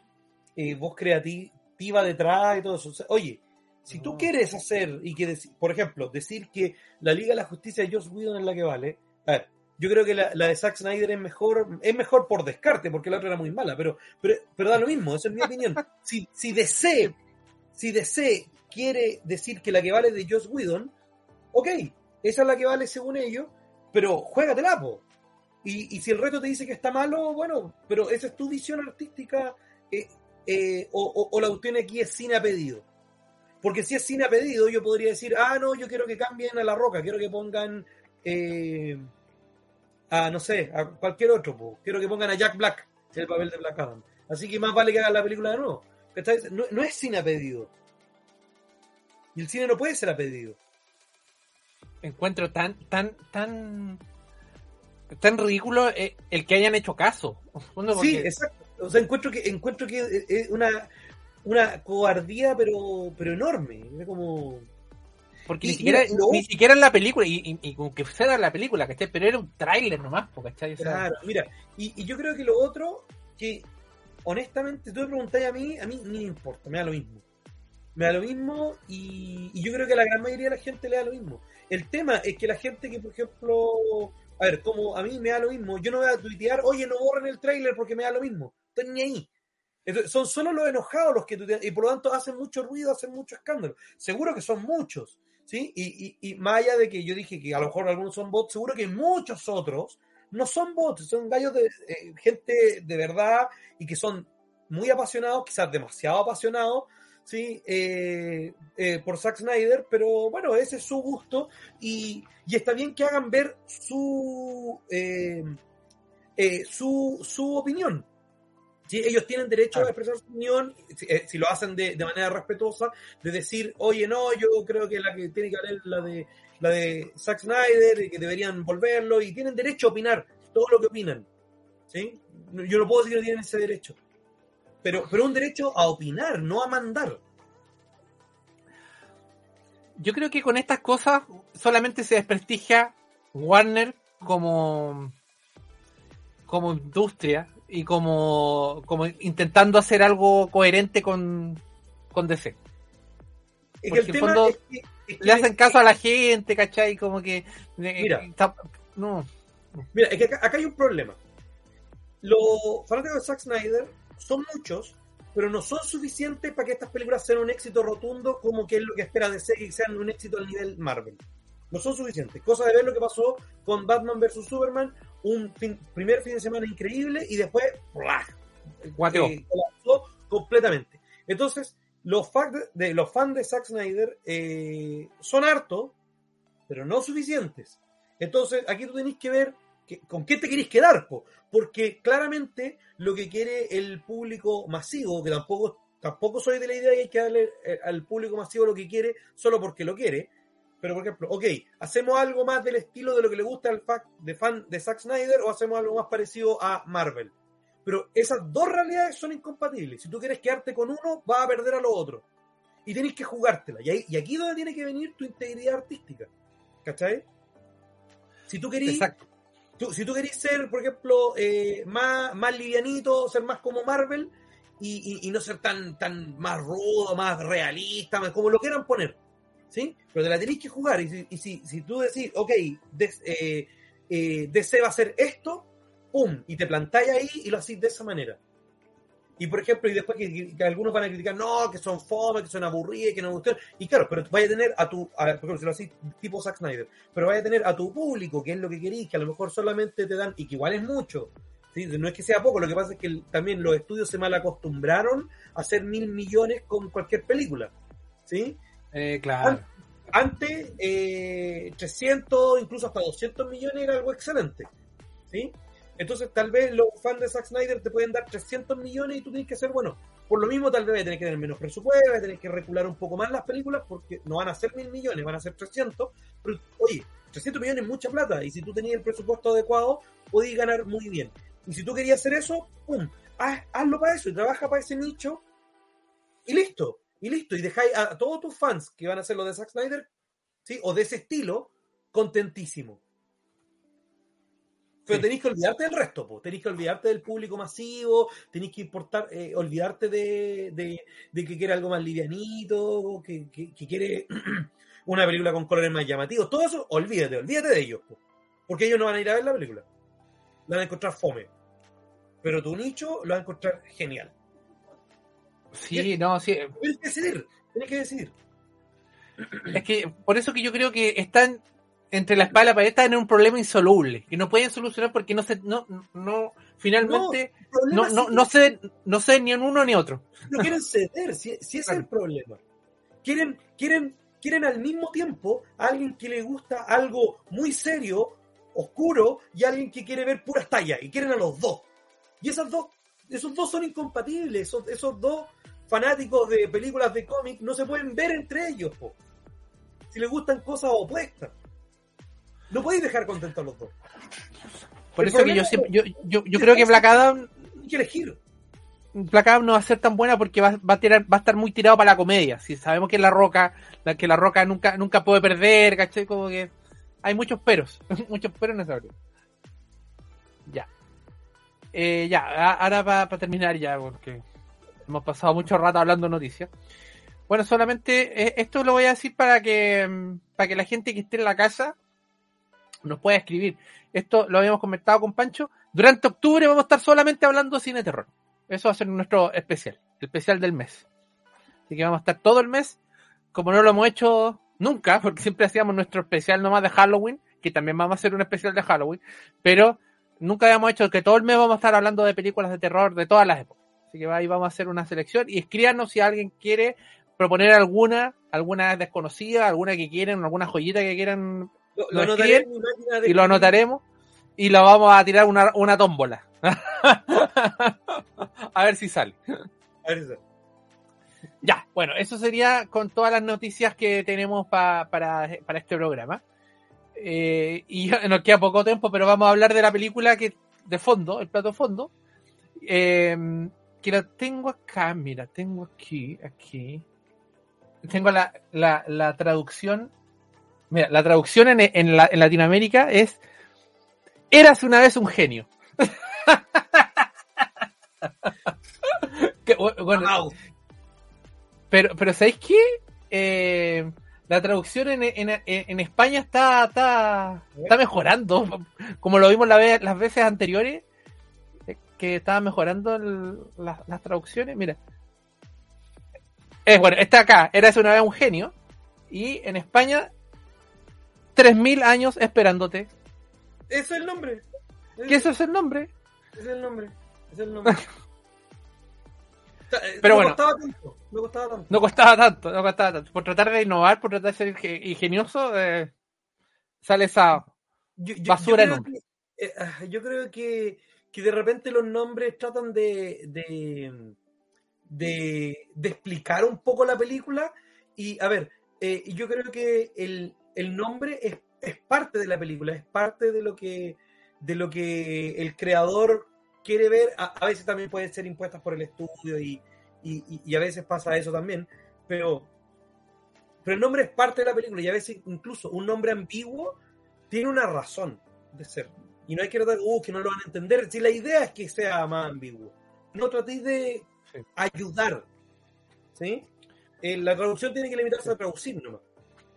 eh, voz creativa detrás y todo eso. O sea, oye, si tú quieres hacer y que, por ejemplo, decir que la Liga de la Justicia de Joss Whedon es la que vale, a ver, yo creo que la, la de Zack Snyder es mejor, es mejor por descarte, porque la otra era muy mala, pero, pero, pero da lo mismo, esa es mi opinión. Si, si DC si DC quiere decir que la que vale es de Joss Whedon, ok, esa es la que vale según ellos, pero juégatela, po. Y, y si el reto te dice que está malo, bueno, pero esa es tu visión artística eh, eh, o, o- o la cuestión aquí es cine a pedido. Porque si es cine a pedido, yo podría decir, ah, no, yo quiero que cambien a La Roca, quiero que pongan eh, a, no sé, a cualquier otro, po. quiero que pongan a Jack Black en el papel de Black Adam. Así que más vale que hagan la película de nuevo. No, no es cine a pedido. Y el cine no puede ser a pedido. Encuentro tan, tan, tan, tan ridículo eh, el que hayan hecho caso. Sí, exacto. O sea, encuentro que encuentro que es- es una, una cobardía, pero, pero enorme. Es como. Porque Y- ni siquiera, ni siquiera en la película, y, y, y con que fuera la película, ¿cachai? Pero era un tráiler nomás, ¿cachai? O sea, Claro, mira. Y, y yo creo que lo otro, que honestamente, tú me preguntáis a mí, a mí ni me importa, me da lo mismo. Me da lo mismo y, y yo creo que a la gran mayoría de la gente le da lo mismo. El tema es que la gente que, por ejemplo, a ver, como a mí me da lo mismo, yo no voy a tuitear, oye, no borren el tráiler porque me da lo mismo. Estoy ni ahí. Entonces, son solo los enojados los que tuitean y por lo tanto hacen mucho ruido, hacen mucho escándalo. Seguro que son muchos, ¿sí? Y más allá de que yo dije que a lo mejor algunos son bots, seguro que muchos otros no son bots, son gallos de eh, gente de verdad y que son muy apasionados, quizás demasiado apasionados, ¿sí? Eh, eh, por Zack Snyder, pero bueno, ese es su gusto y, y está bien que hagan ver su, eh, eh, su, su opinión. ¿sí? Ellos tienen derecho a expresar su opinión, si, eh, si lo hacen de, de manera respetuosa, de decir, oye, no, yo creo que la que tiene que haber es la de, la de Zack Snyder y que deberían volverlo, y tienen derecho a opinar todo lo que opinan. ¿sí? Yo no puedo decir que no tienen ese derecho. Pero, pero un derecho a opinar, no a mandar. yo creo que con estas cosas solamente se desprestigia Warner como, como industria y como, como intentando hacer algo coherente con, con DC. Es Porque que el tema fondo es que, es que- Le hacen caso a la gente, ¿cachai? Como que... eh, Mira. está- no. Mira, es que acá, acá hay un problema. Los fanáticos de Zack Snyder son muchos, pero no son suficientes para que estas películas sean un éxito rotundo como que es lo que espera de ser y sean un éxito al nivel Marvel. No son suficientes. Cosa de ver lo que pasó con Batman vs. Superman, un fin- primer fin de semana increíble y después. Guateó. eh, completamente. Entonces, los fans de, de- los fans de Zack Snyder eh, son hartos, pero no suficientes. Entonces, aquí tú tenés que ver con qué te querés quedar, po. porque claramente lo que quiere el público masivo, que tampoco, tampoco soy de la idea que hay que darle eh, al público masivo lo que quiere solo porque lo quiere, pero por ejemplo, ok, ¿hacemos algo más del estilo de lo que le gusta al fa- de fan de Zack Snyder o hacemos algo más parecido a Marvel? Pero esas dos realidades son incompatibles. Si tú quieres quedarte con uno, vas a perder a los otros. Y tenés que jugártela. Y, aquí es donde tiene que venir tu integridad artística. ¿Cachai? Si tú Exacto. Si tú querís ser, por ejemplo, eh, más, más livianito, ser más como Marvel y, y- no ser tan, tan más rudo, más realista, más como lo quieran poner. ¿Sí? Pero te la tenéis que jugar. Y si, y si, tú decís, ok, eh, eh, DC va a hacer esto, ¡pum! Y te plantáis ahí y lo hacís de esa manera. Y por ejemplo, y después que, que algunos van a criticar, no, que son fome, que son aburridos, que no gustan. Y claro, pero vaya a tener a tu, a, por ejemplo, si lo así, tipo Zack Snyder, pero vaya a tener a tu público, que es lo que queréis, que a lo mejor solamente te dan, y que igual es mucho. ¿sí? No es que sea poco, lo que pasa es que también los estudios se mal acostumbraron a hacer mil millones con cualquier película. ¿Sí? Eh, claro. Antes, eh, 300, incluso hasta 200 millones era algo excelente. ¿Sí? Entonces, tal vez los fans de Zack Snyder te pueden dar 300 millones y tú tienes que ser, bueno, por lo mismo, tal vez tener que tener menos presupuesto, tener que recular un poco más las películas porque no van a ser mil millones, van a ser 300. Pero, oye, 300 millones es mucha plata y si tú tenías el presupuesto adecuado, podías ganar muy bien. Y si tú querías hacer eso, ¡pum! Haz, hazlo para eso y trabaja para ese nicho y listo. Y listo. Y dejáis a todos tus fans que van a hacer lo de Zack Snyder, ¿sí? O de ese estilo, contentísimo. Pero tenéis que olvidarte del resto, po. tenéis que olvidarte del público masivo, tenéis que importar, eh, olvidarte de, de- de que quiere algo más livianito, que, que- que quiere una película con colores más llamativos. Todo eso, olvídate, olvídate de ellos, po. porque ellos no van a ir a ver la película. La van a encontrar fome. Pero tu nicho lo va a encontrar genial. Sí, no, sí. Tienes que decidir, tienes que decidir. Es que por eso que yo creo que están entre la espada y la pared están en un problema insoluble, que no pueden solucionar porque no se, no, no, finalmente no, no, no sé, no ni en uno ni otro. no quieren ceder, si, si ese es el problema. Quieren, quieren, quieren al mismo tiempo a alguien que le gusta algo muy serio, oscuro, y alguien que quiere ver puras tallas, y quieren a los dos. Y esas dos, esos dos son incompatibles, esos, esos dos fanáticos de películas de cómic no se pueden ver entre ellos, po. si les gustan cosas opuestas. No podéis dejar contentos a los dos. Por El eso que yo siempre, yo, yo, creo que Black Adam, Hay que elegir. Black Adam no va a ser tan buena porque va, va a tirar, va a estar muy tirado para la comedia. Si sabemos que la roca, la, que la roca nunca, nunca puede perder, ¿cachai? Como que hay muchos peros, muchos peros en esa película. Ya. Eh, ya, ahora para terminar ya, porque hemos pasado mucho rato hablando noticias. Bueno, solamente eh, esto lo voy a decir para que, mm, para que la gente que esté en la casa nos pueda escribir. Esto lo habíamos comentado con Pancho. Durante octubre vamos a estar solamente hablando de cine terror. Eso va a ser nuestro especial, el especial del mes. Así que vamos a estar todo el mes, como no lo hemos hecho nunca, porque siempre hacíamos nuestro especial nomás de Halloween, que también vamos a hacer un especial de Halloween, pero nunca habíamos hecho que todo el mes vamos a estar hablando de películas de terror de todas las épocas. Así que ahí vamos a hacer una selección y escríbanos si alguien quiere proponer alguna, alguna desconocida, alguna que quieran, alguna joyita que quieran Lo, Lo lo anotaré escriben en mi máquina de y lo anotaremos y lo vamos a tirar una, una tómbola. a ver si sale. A ver, eso. Ya, bueno, eso sería con todas las noticias que tenemos pa- para, para este programa. Eh, y nos queda poco tiempo, pero vamos a hablar de la película que de fondo, el plato fondo. Eh, que la tengo acá, mira, tengo aquí, aquí. Tengo la, la, la traducción. Mira, la traducción en, en, la- en Latinoamérica es Eras una vez un genio. Que, bueno, Wow. pero, pero ¿sabéis qué? Eh, la traducción en, en, en España está, está, está mejorando. Como lo vimos la vez- las veces anteriores, que estaba mejorando el- las- las traducciones. Mira. Es bueno, está acá, eras una vez un genio. Y en España, 3000 años esperándote. Ese es el nombre. Que ese es el nombre. ese es el nombre. Es el nombre. Eh, Pero no bueno. costaba tanto. No costaba tanto. No costaba tanto, no costaba tanto. Por tratar de innovar, por tratar de ser inge- ingenioso, eh, sale esa. Yo, yo- Basura yo de creo que, eh, ah, yo creo que, que de repente los nombres tratan de, de, de, de explicar un poco la película. Y a ver, eh, yo creo que el, el nombre es, es parte de la película, es parte de lo que, de lo que el creador quiere ver. A, a veces también pueden ser impuestas por el estudio y, y, y, a veces pasa eso también, pero, pero el nombre es parte de la película y a veces incluso un nombre ambiguo tiene una razón de ser. Y no hay que tratar, uh, que no lo van a entender. Si la idea es que sea más ambiguo, no tratéis de sí. ayudar. ¿sí? Eh, la traducción tiene que limitarse a traducir nomás.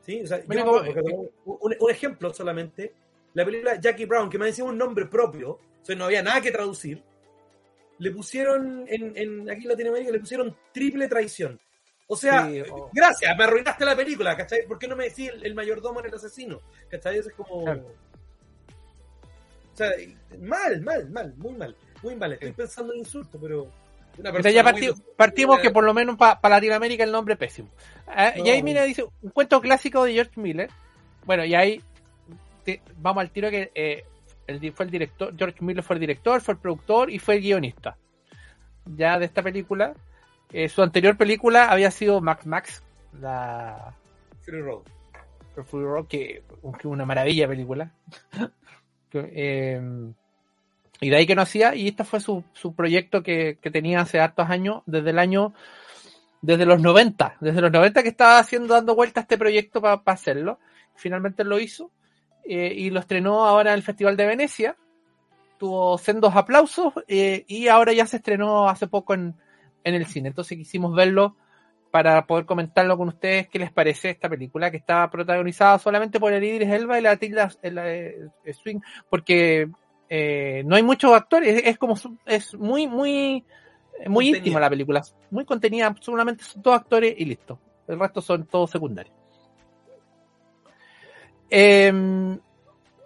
¿Sí? O sea, yo, un, un, ejemplo solamente, la película Jackie Brown, que me decía un nombre propio, o sea, no había nada que traducir, le pusieron, en, en aquí en Latinoamérica, le pusieron triple traición. O sea, sí, oh. gracias, me arruinaste la película, ¿cachai? ¿Por qué no me decís el, el mayordomo en el asesino? ¿Cachai? Eso es como... Claro. O sea, mal, mal, mal, muy mal, muy mal. Estoy pensando en insulto, pero... Una ya parti partimos que por lo menos para pa Latinoamérica el nombre es pésimo. Ah, no. Y ahí, mira, dice, un cuento clásico de George Miller. Bueno, y ahí te, vamos al tiro que eh, el, fue el director, George Miller fue el director, fue el productor y fue el guionista. Ya de esta película. Eh, su anterior película había sido Max Max, la Fury Road. Fury Road, que, que una maravilla película. eh, y de ahí que no hacía, y este fue su, su proyecto que, que, tenía hace hartos años, desde el año, desde los 90, desde los 90 que estaba haciendo, dando vuelta a este proyecto para pa hacerlo. Finalmente lo hizo eh, y lo estrenó ahora en el Festival de Venecia. Tuvo sendos aplausos eh, y ahora ya se estrenó hace poco en, en el cine. Entonces quisimos verlo para poder comentarlo con ustedes qué les parece esta película que está protagonizada solamente por el Idris Elba y la Tilda Swing, porque eh, no hay muchos actores, es, es como es muy muy muy contenida. íntima la película, muy contenida, solamente son dos actores y listo. El resto son todos secundarios. Eh,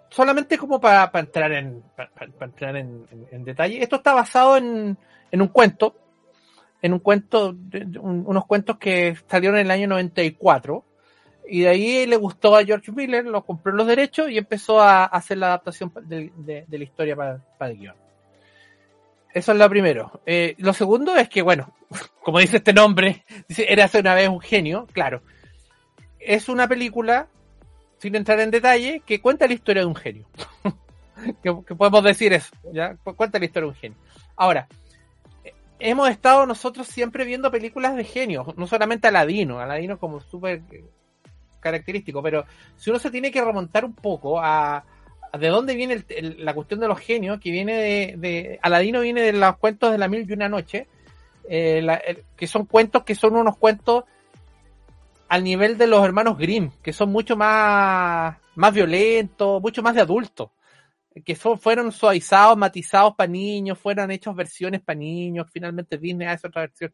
solamente como para pa entrar en para pa entrar en, en, en, detalle, esto está basado en, en un cuento, en un cuento, un, unos cuentos que salieron en el año 94. Y de ahí le gustó a George Miller, lo compró los derechos y empezó a hacer la adaptación de, la historia para, el guion. Eso es lo primero. Eh, lo segundo es que, bueno, como dice este nombre, era hace una vez un genio, claro. Es una película sin entrar en detalle, que cuenta la historia de un genio. que, podemos decir eso, ¿ya? Cuenta la historia de un genio. Ahora, hemos estado nosotros siempre viendo películas de genios, no solamente Aladino, Aladino como súper característico, pero si uno se tiene que remontar un poco a, de dónde viene el, la cuestión de los genios, que viene de, Aladino viene de los cuentos de la mil y una noche, eh, que son cuentos que son unos cuentos al nivel de los hermanos Grimm, que son mucho más, más violentos, mucho más de adultos, que son, fueron suavizados, matizados para niños, fueron hechos versiones para niños, finalmente Disney hace otra versión,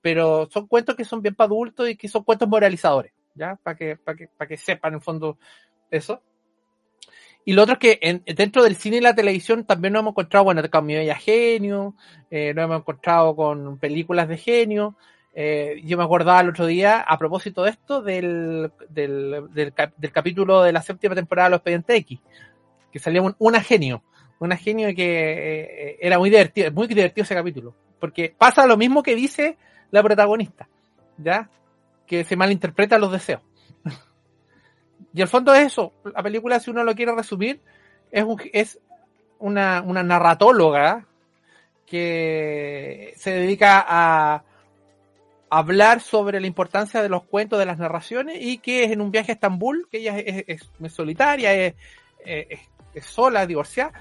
pero son cuentos que son bien para adultos y que son cuentos moralizadores, ¿ya? Para que, para que, para que sepan en fondo eso. Y lo otro es que en, dentro del cine y la televisión también nos hemos encontrado, bueno, con Mi Bella Genio, eh, nos hemos encontrado con películas de genio, eh, yo me acordaba el otro día, a propósito de esto, del, del, del, capítulo de la séptima temporada de Los Expedientes X, que salía un, una genio, una genio que eh, era muy divertido, muy divertido ese capítulo, porque pasa lo mismo que dice la protagonista, ¿ya? Que se malinterpreta los deseos. y al fondo es eso, la película, si uno lo quiere resumir, es, un, es una, una narratóloga que se dedica a hablar sobre la importancia de los cuentos, de las narraciones, y que es en un viaje a Estambul, que ella es, es, solitaria, es, es, sola, divorciada,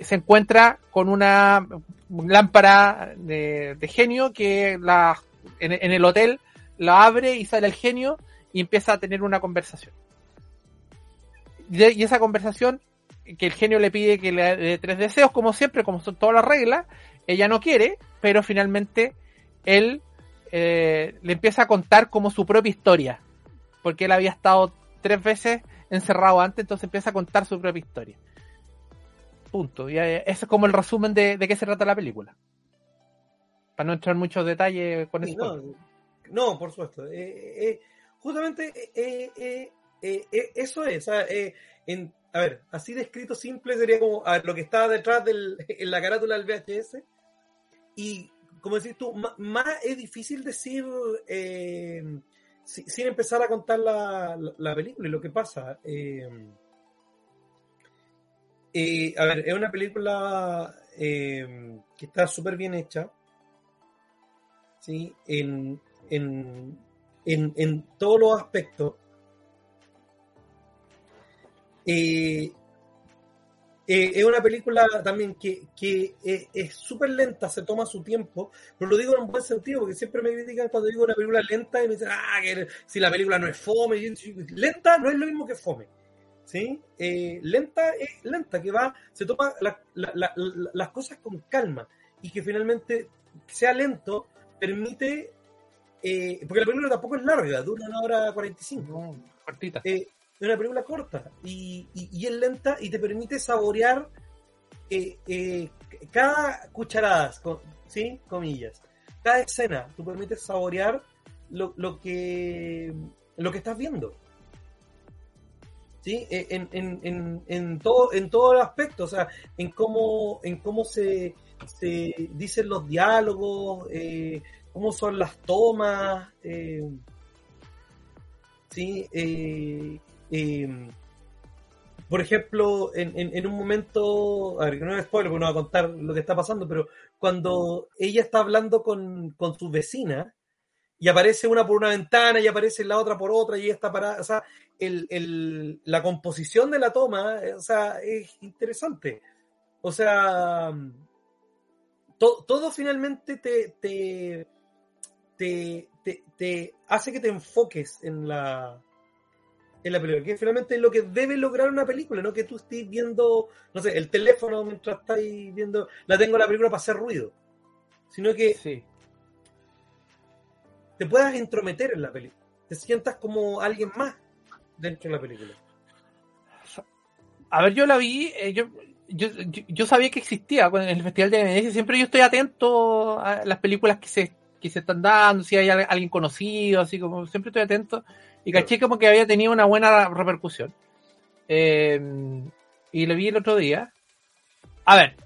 se encuentra con una lámpara de, de genio que la, en, el hotel la abre y sale el genio y empieza a tener una conversación. Y esa conversación, que el genio le pide que le dé tres deseos, como siempre, como son todas las reglas, ella no quiere, pero finalmente él eh, le empieza a contar como su propia historia, porque él había estado tres veces encerrado antes, entonces empieza a contar su propia historia. Punto. Y eh, ese es como el resumen de, de qué se trata la película. Para no entrar en muchos detalles con sí, eso. No, no, por supuesto. Eh, eh, justamente eh, eso es. A ver, así descrito simple sería como lo que estaba detrás del, en la carátula del VHS. Y como decís tú, más es difícil decir sin empezar a contar la, la, película y lo que pasa. A ver, es una película que está súper bien hecha. ¿sí? En, en, en, en todos los aspectos. Eh, eh, es una película también que, que es súper lenta, se toma su tiempo, pero lo digo en un buen sentido, porque siempre me critican cuando digo una película lenta y me dicen, ah, que si la película no es fome. lenta no es lo mismo que fome. ¿sí? Eh, lenta es lenta, que va, se toma las cosas con calma y que finalmente sea lento permite, eh, porque la película tampoco es larga, dura una hora 45. No, cortita. Eh, es una película corta y, y, es lenta y te permite saborear eh, eh, cada cucharada, ¿sí? Comillas. Cada escena, tú permites saborear lo, lo, que, lo que estás viendo. ¿Sí? En, en, en, en, todo, en todo el aspecto, o sea, en cómo, en cómo se, se dicen los diálogos, eh, cómo son las tomas, eh, ¿sí? Eh, eh, por ejemplo, en, un momento, a ver, no es spoiler porque no va a contar lo que está pasando, pero cuando ella está hablando con, con su vecina y aparece una por una ventana y aparece la otra por otra y ella está parada, o sea, el, la composición de la toma, o sea, es interesante. O sea, todo finalmente te, te, te, te hace que te enfoques en la, en la película, que finalmente es lo que debe lograr una película, no que tú estés viendo, no sé, el teléfono mientras estás viendo, la tengo la película para hacer ruido, sino que sí. te puedas entrometer en la película, te sientas como alguien más dentro de la película. A ver, yo la vi, eh, yo, yo, yo, sabía que existía en el Festival de Venecia, siempre yo estoy atento a las películas que se, que se están dando, si hay alguien conocido, así como siempre estoy atento y caché como que había tenido una buena repercusión. Eh, y lo vi el otro día. A ver,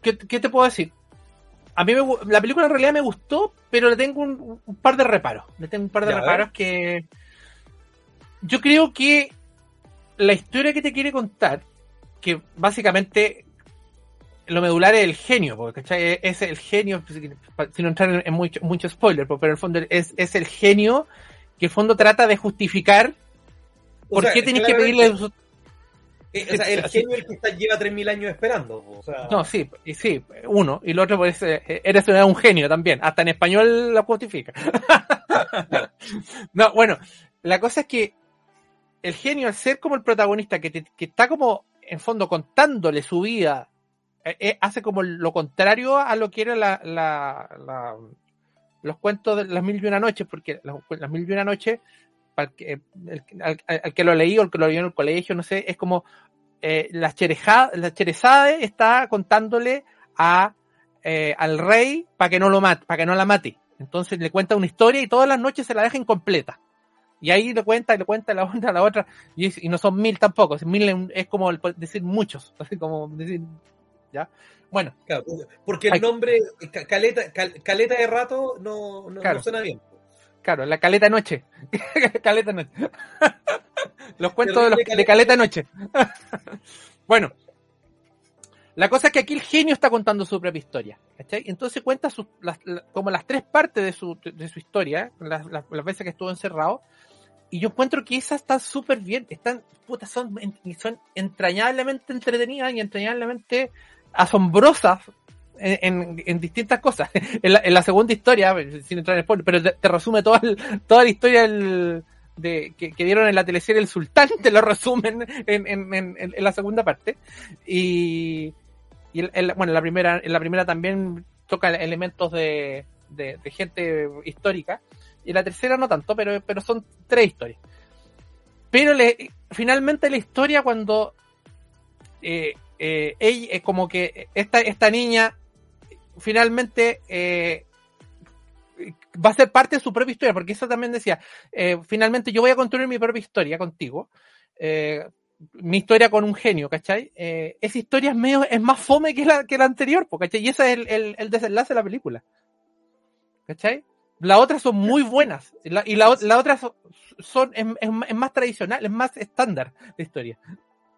¿qué, te puedo decir? A mí la película en realidad me gustó, pero le tengo un, par de reparos. Le tengo un par de reparos que. Yo creo que la historia que te quiere contar, que básicamente lo medular es el genio, porque ¿cachai? es el genio, sin entrar en mucho, mucho spoiler, pero en el fondo es, es el genio que el fondo trata de justificar por qué tenéis que pedirle... Eh, o sea, el genio el que está, lleva 3.000 años esperando. No, sí, sí, uno. Y el otro, pues, eh, eres un genio también. Hasta en español lo justifica. no, bueno, la cosa es que el genio, al ser como el protagonista, que, que está como, en fondo, contándole su vida, eh, hace como lo contrario a lo que era la, la los cuentos de las mil y una noches, porque las, mil y una noches, que, al, que lo leí o el que lo vio en el colegio, no sé, es como eh, la, la Cherezade está contándole a, eh, al rey para que no lo mate, para que no la mate. Entonces le cuenta una historia y todas las noches se la deja incompleta. Y ahí le cuenta y le cuenta la otra, la otra, y, no son mil tampoco, es, mil es como decir muchos, así como decir, ¿ya? Bueno. porque el nombre caleta, caleta de rato no, no, suena bien. Claro, la caleta noche. caleta noche. los cuentos de, caleta. noche. bueno. La cosa es que aquí el genio está contando su propia historia. ¿cachai? Entonces cuenta como las tres partes de su, de su historia, las, veces que estuvo encerrado. Y yo encuentro que esas están súper bien, están, puta, son, son entrañablemente entretenidas y entrañablemente asombrosas en, en, distintas cosas. En la, segunda historia, sin entrar en spoiler, pero te, resume toda, toda la historia de, que, dieron en la teleserie El Sultán, te lo resumen en, la segunda parte. Y, y bueno, en la primera, la primera también toca elementos de, de, gente histórica. Y la tercera no tanto, pero, pero son tres historias. Pero finalmente la historia cuando eh, eh, ella, es como que esta, esta niña finalmente eh, va a ser parte de su propia historia, porque eso también decía, eh, finalmente yo voy a construir mi propia historia contigo, mi historia con un genio, ¿cachai? esa historia es, más fome que la, que la anterior, ¿cachai? Y ese es el, desenlace de la película, ¿cachai? Las otras son muy buenas. Y la, y la, la otra son, son es, más tradicional, es más estándar de historia.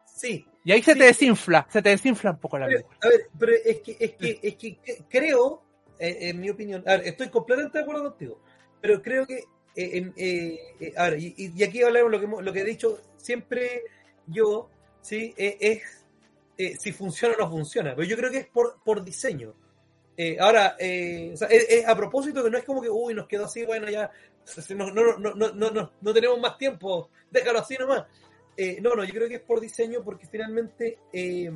Sí. Y ahí se sí. te desinfla, se te desinfla un poco la pero, película. A ver, pero es que, es que, es que creo, eh, en mi opinión, a ver, estoy completamente de acuerdo contigo, pero creo que, eh, eh, a ver, y, y, aquí hablamos lo que, lo que he dicho siempre yo, ¿sí? es si funciona o no funciona, pero yo creo que es por, por diseño. Eh, ahora, eh, o sea, a propósito que no es como que, uy, nos quedó así, bueno, ya no, no, no, no, no, no tenemos más tiempo, déjalo así nomás. Eh, no, no, yo creo que es por diseño porque finalmente eh,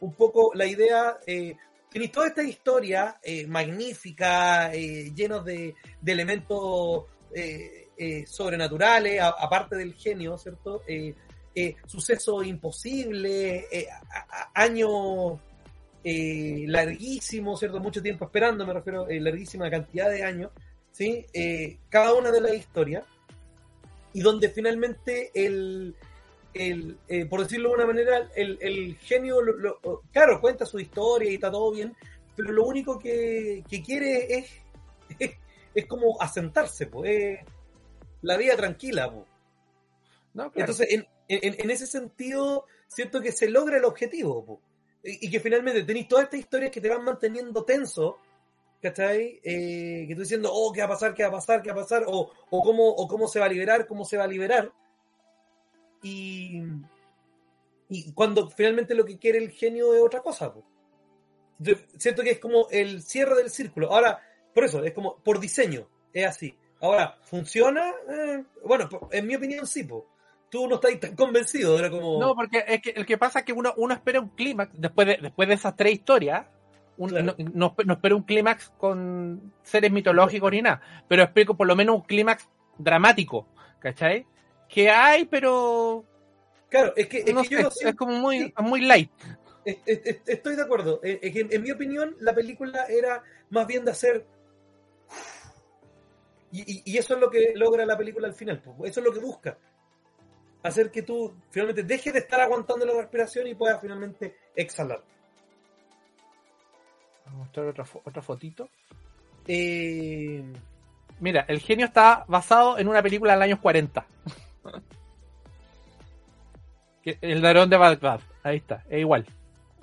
un poco la idea, eh, tenéis toda esta historia magnífica, llenos de, de elementos sobrenaturales, aparte del genio, ¿cierto? sucesos imposibles, años eh, larguísimo, ¿cierto? Mucho tiempo esperando, me refiero, eh, larguísima cantidad de años, ¿sí? Eh, cada una de las historias, y donde finalmente el, el por decirlo de una manera, el, el genio, lo, lo, claro, cuenta su historia y está todo bien, pero lo único que, que quiere es, es, es, como asentarse, pues, la vida tranquila, pues. No, claro. Entonces, en, en, en, ese sentido, siento que se logra el objetivo, pues y que finalmente tenéis todas estas historias que te van manteniendo tenso, ¿cachai? Eh, que tú diciendo, oh, ¿qué va a pasar? ¿Qué va a pasar? ¿Qué va a pasar? O, o, cómo, o cómo se va a liberar, cómo se va a liberar. Y, y cuando finalmente lo que quiere el genio es otra cosa. Yo siento que es como el cierre del círculo. Ahora, por eso, es como por diseño, es así. Ahora, ¿funciona? Eh, bueno, en mi opinión sí, pues tú no estás tan convencido, era como... No, porque es que el que pasa es que uno, uno espera un clímax, después de, después de esas tres historias, un, claro. no, no, un clímax con seres mitológicos ni nada, pero espero por lo menos un clímax dramático, ¿cachai? Que hay, pero... Claro, es que, es, no que sé, yo es, es como muy, sí. muy light. Estoy de acuerdo. Es que en mi opinión, la película era más bien de hacer... Y, y, y eso es lo que logra la película al final, eso es lo que busca hacer que tú finalmente dejes de estar aguantando la respiración y puedas finalmente exhalar. Vamos a mostrar otra, fo otra fotito. Eh... Mira, el genio está basado en una película del año 40. El dragón de Bagdad. Ahí está, es igual.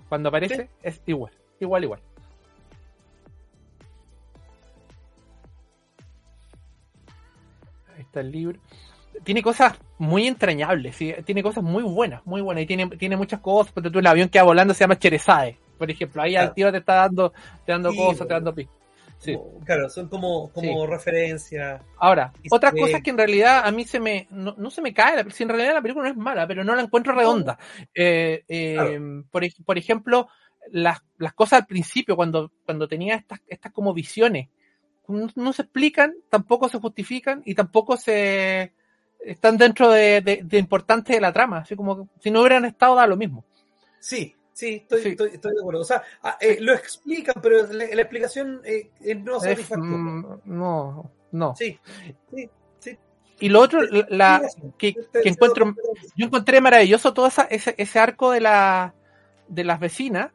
Cuando aparece, ¿Sí? es igual. Igual, igual. Ahí está el libro tiene cosas muy entrañables, ¿sí? tiene cosas muy buenas, muy buenas, y tiene, tiene muchas cosas, porque tú el avión que va volando se llama Cherezade, por ejemplo, ahí claro. al te está dando, te dando sí, cosas, te dando pistas. Sí. Claro, son como, como sí. referencias. Ahora, otras cosas que en realidad a mí se me, no, no, se me cae, si en realidad la película no es mala, pero no la encuentro redonda. Eh, eh, claro. por, por, ejemplo, las, las cosas al principio, cuando, cuando tenía estas, estas como visiones, no, no se explican, tampoco se justifican y tampoco se, están dentro de, de, de importante de la trama, así como si no hubieran estado da lo mismo. Sí, sí, estoy, sí. estoy, estoy de acuerdo. O sea, eh, lo explican, pero la, la explicación eh, no es satisfactoria. Mm, no, no. Sí, sí, sí. Y lo otro, la, que, que encuentro, yo encontré maravilloso todo esa, ese, ese arco de la de las vecinas,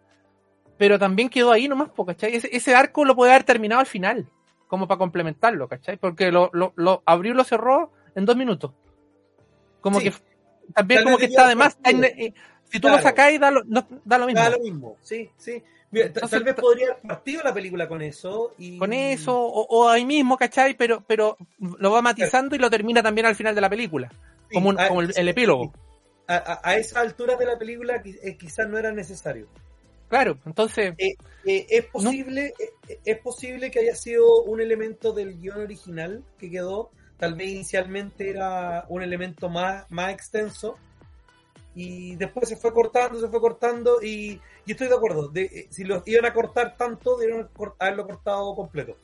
pero también quedó ahí nomás, ¿cachai? Ese, ese arco lo puede haber terminado al final, como para complementarlo, ¿cachai? Porque lo, lo, lo abrió y lo cerró en dos minutos. Como sí. que también como que está de más. Si tú claro. lo sacáis, da lo, no, da lo mismo. Da lo mismo, sí, sí. Mira, Entonces, tal vez podría haber partido la película con eso. Y... Con eso, o, o, ahí mismo, ¿cachai? Pero, pero lo va matizando y lo termina también al final de la película. Sí, como, un, a, como el, el, epílogo. A, a, a esa altura de la película eh, quizás no era necesario. Claro, entonces... Eh, eh, es, posible, no. es posible que haya sido un elemento del guion original que quedó tal vez inicialmente era un elemento más, más extenso y después se fue cortando, se fue cortando y, y estoy de acuerdo, de, si lo iban a cortar tanto, debieron haberlo cortado completo.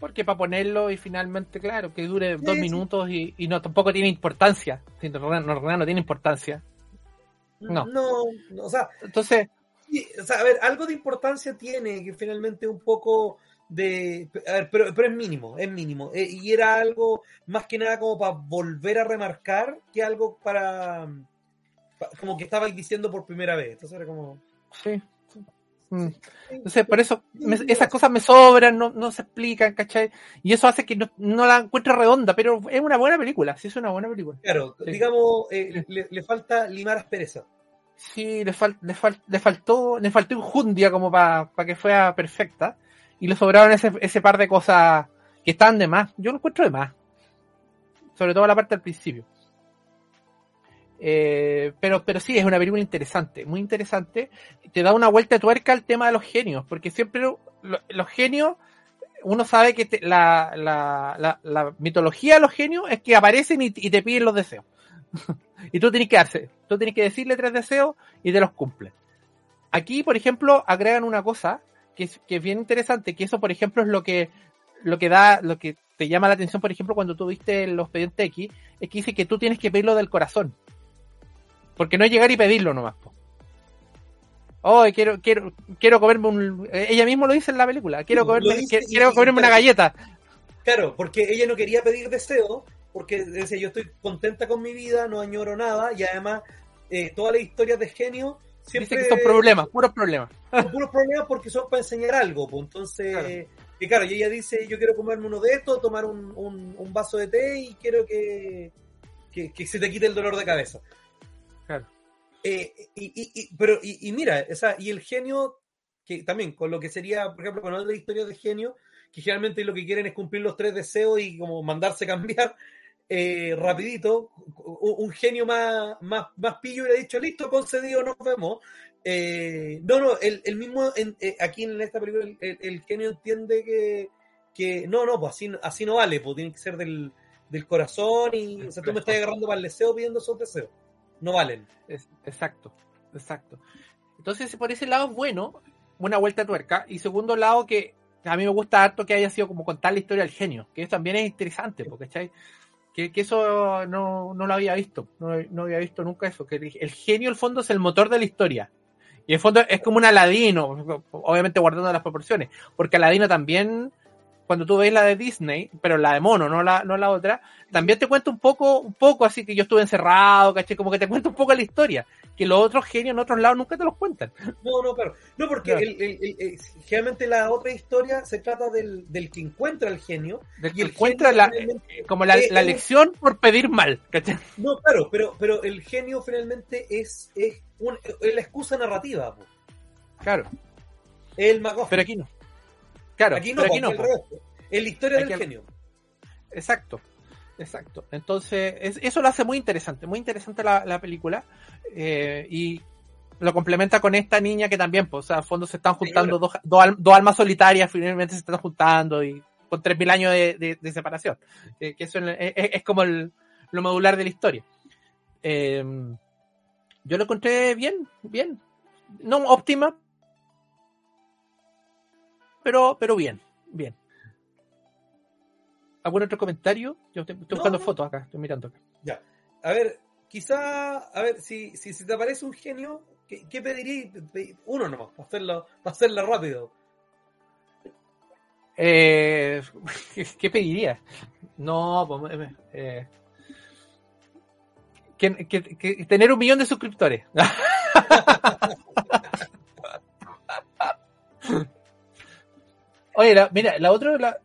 Porque para ponerlo y finalmente, claro, que dure sí, dos sí. minutos y, y, no tampoco tiene importancia. No, no, no tiene importancia. No. No, o sea. Entonces. Sí, o sea, a ver, algo de importancia tiene que finalmente un poco de a ver, pero, pero es mínimo, es mínimo. Eh, y era algo más que nada como para volver a remarcar que algo para como que estabais diciendo por primera vez. Entonces era como. Sí. Mm. Entonces, por eso, esas cosas me sobran, no, no se explican, ¿cachai? Y eso hace que no, no, la encuentre redonda, pero es una buena película, sí es una buena película. Claro, digamos, eh, le, le, falta limar aspereza. Sí, le, fal, le, fal, le faltó, le faltó jundia como para que fuera perfecta, y le sobraron ese, ese par de cosas que están de más. Yo lo encuentro de más. Sobre todo la parte del principio. Eh, pero, pero sí, es una película interesante, muy interesante. Te da una vuelta de tuerca al tema de los genios, porque siempre lo, los genios, uno sabe que te, la, la, la, la, mitología de los genios es que aparecen y, te piden los deseos. y tú tienes que hacer, tú tienes que decirle tres deseos y te los cumple. Aquí, por ejemplo, agregan una cosa que es, que bien interesante, que eso, por ejemplo, es lo que, lo que da, lo que te llama la atención, por ejemplo, cuando tú viste los expedientes X, es que dice que tú tienes que pedirlo del corazón. Porque no es llegar y pedirlo nomás. Po. Oh, quiero, quiero, quiero comerme un. Ella mismo lo dice en la película. Quiero comerme, dice, quiero, y, comerme y, una galleta. Claro, porque ella no quería pedir deseo, porque decía yo estoy contenta con mi vida, no añoro nada, y además eh, todas las historias de genio siempre. Dice que son problemas, puros problemas. Son puros problemas porque son para enseñar algo, pues entonces. Claro. Y claro, y ella dice, yo quiero comerme uno de estos, tomar un, un, un vaso de té y quiero que, que, que, se te quite el dolor de cabeza. Claro. Eh, y, y, y, pero, y, mira, o sea, y el genio, que también con lo que sería, por ejemplo, con otra historia de genio, que generalmente lo que quieren es cumplir los tres deseos y como mandarse cambiar eh, rapidito, un, un, genio más, más, más pillo ha dicho, listo, concedido, nos vemos. Eh, no, no, el, el mismo, en, eh, aquí en esta película, el, el, el, genio entiende que, que no, no, pues así, así no vale, pues tiene que ser del, del corazón y, o sea, tú me estás agarrando para el deseo pidiendo esos deseos no valen. Exacto, exacto. Entonces, por ese lado es bueno, una vuelta de tuerca. Y segundo lado, que a mí me gusta harto que haya sido como contar la historia del genio, que eso también es interesante, porque que, que eso no, no, lo había visto, no, no, había visto nunca eso, que el genio, el fondo, es el motor de la historia. Y el fondo es como un Aladino, obviamente guardando las proporciones, porque Aladino también cuando tú ves la de Disney, pero la de mono, no la, no la otra, también te cuenta un poco, un poco así que yo estuve encerrado, caché, como que te cuenta un poco la historia, que los otros genios en otros lados nunca te los cuentan. No, no, claro. No, porque claro. El, el, el, generalmente la otra historia se trata del, del que encuentra el genio. Del que encuentra la, como la, la lección por pedir mal, ¿cachai? No, claro, pero, pero el genio finalmente es, es, un, es la excusa narrativa. Po. Claro. El MacGuffin. Pero aquí no. Claro, aquí no, aquí no. Es la historia aquí del genio. Exacto, exacto. Entonces, es, eso lo hace muy interesante, muy interesante la, la película. Eh, y lo complementa con esta niña que también, pues, o sea, a fondo se están juntando dos, dos, dos, almas solitarias, finalmente se están juntando y con 3.000 años de, de, de separación. Eh, que eso es, es como el, lo modular de la historia. Eh, yo lo encontré bien, bien. No óptima, pero, pero bien, bien. ¿Algún otro comentario? Yo estoy, estoy buscando no, fotos acá, estoy mirando acá. Ya. A ver, quizá, a ver, si, si, si te aparece un genio, ¿qué, qué pedirías? Uno nomás, para hacerlo, para hacerlo rápido. Eh, ¿Qué pediría? No, pues, eh, que, que, que, tener un millón de suscriptores. Oye, la, mira, la otra, la,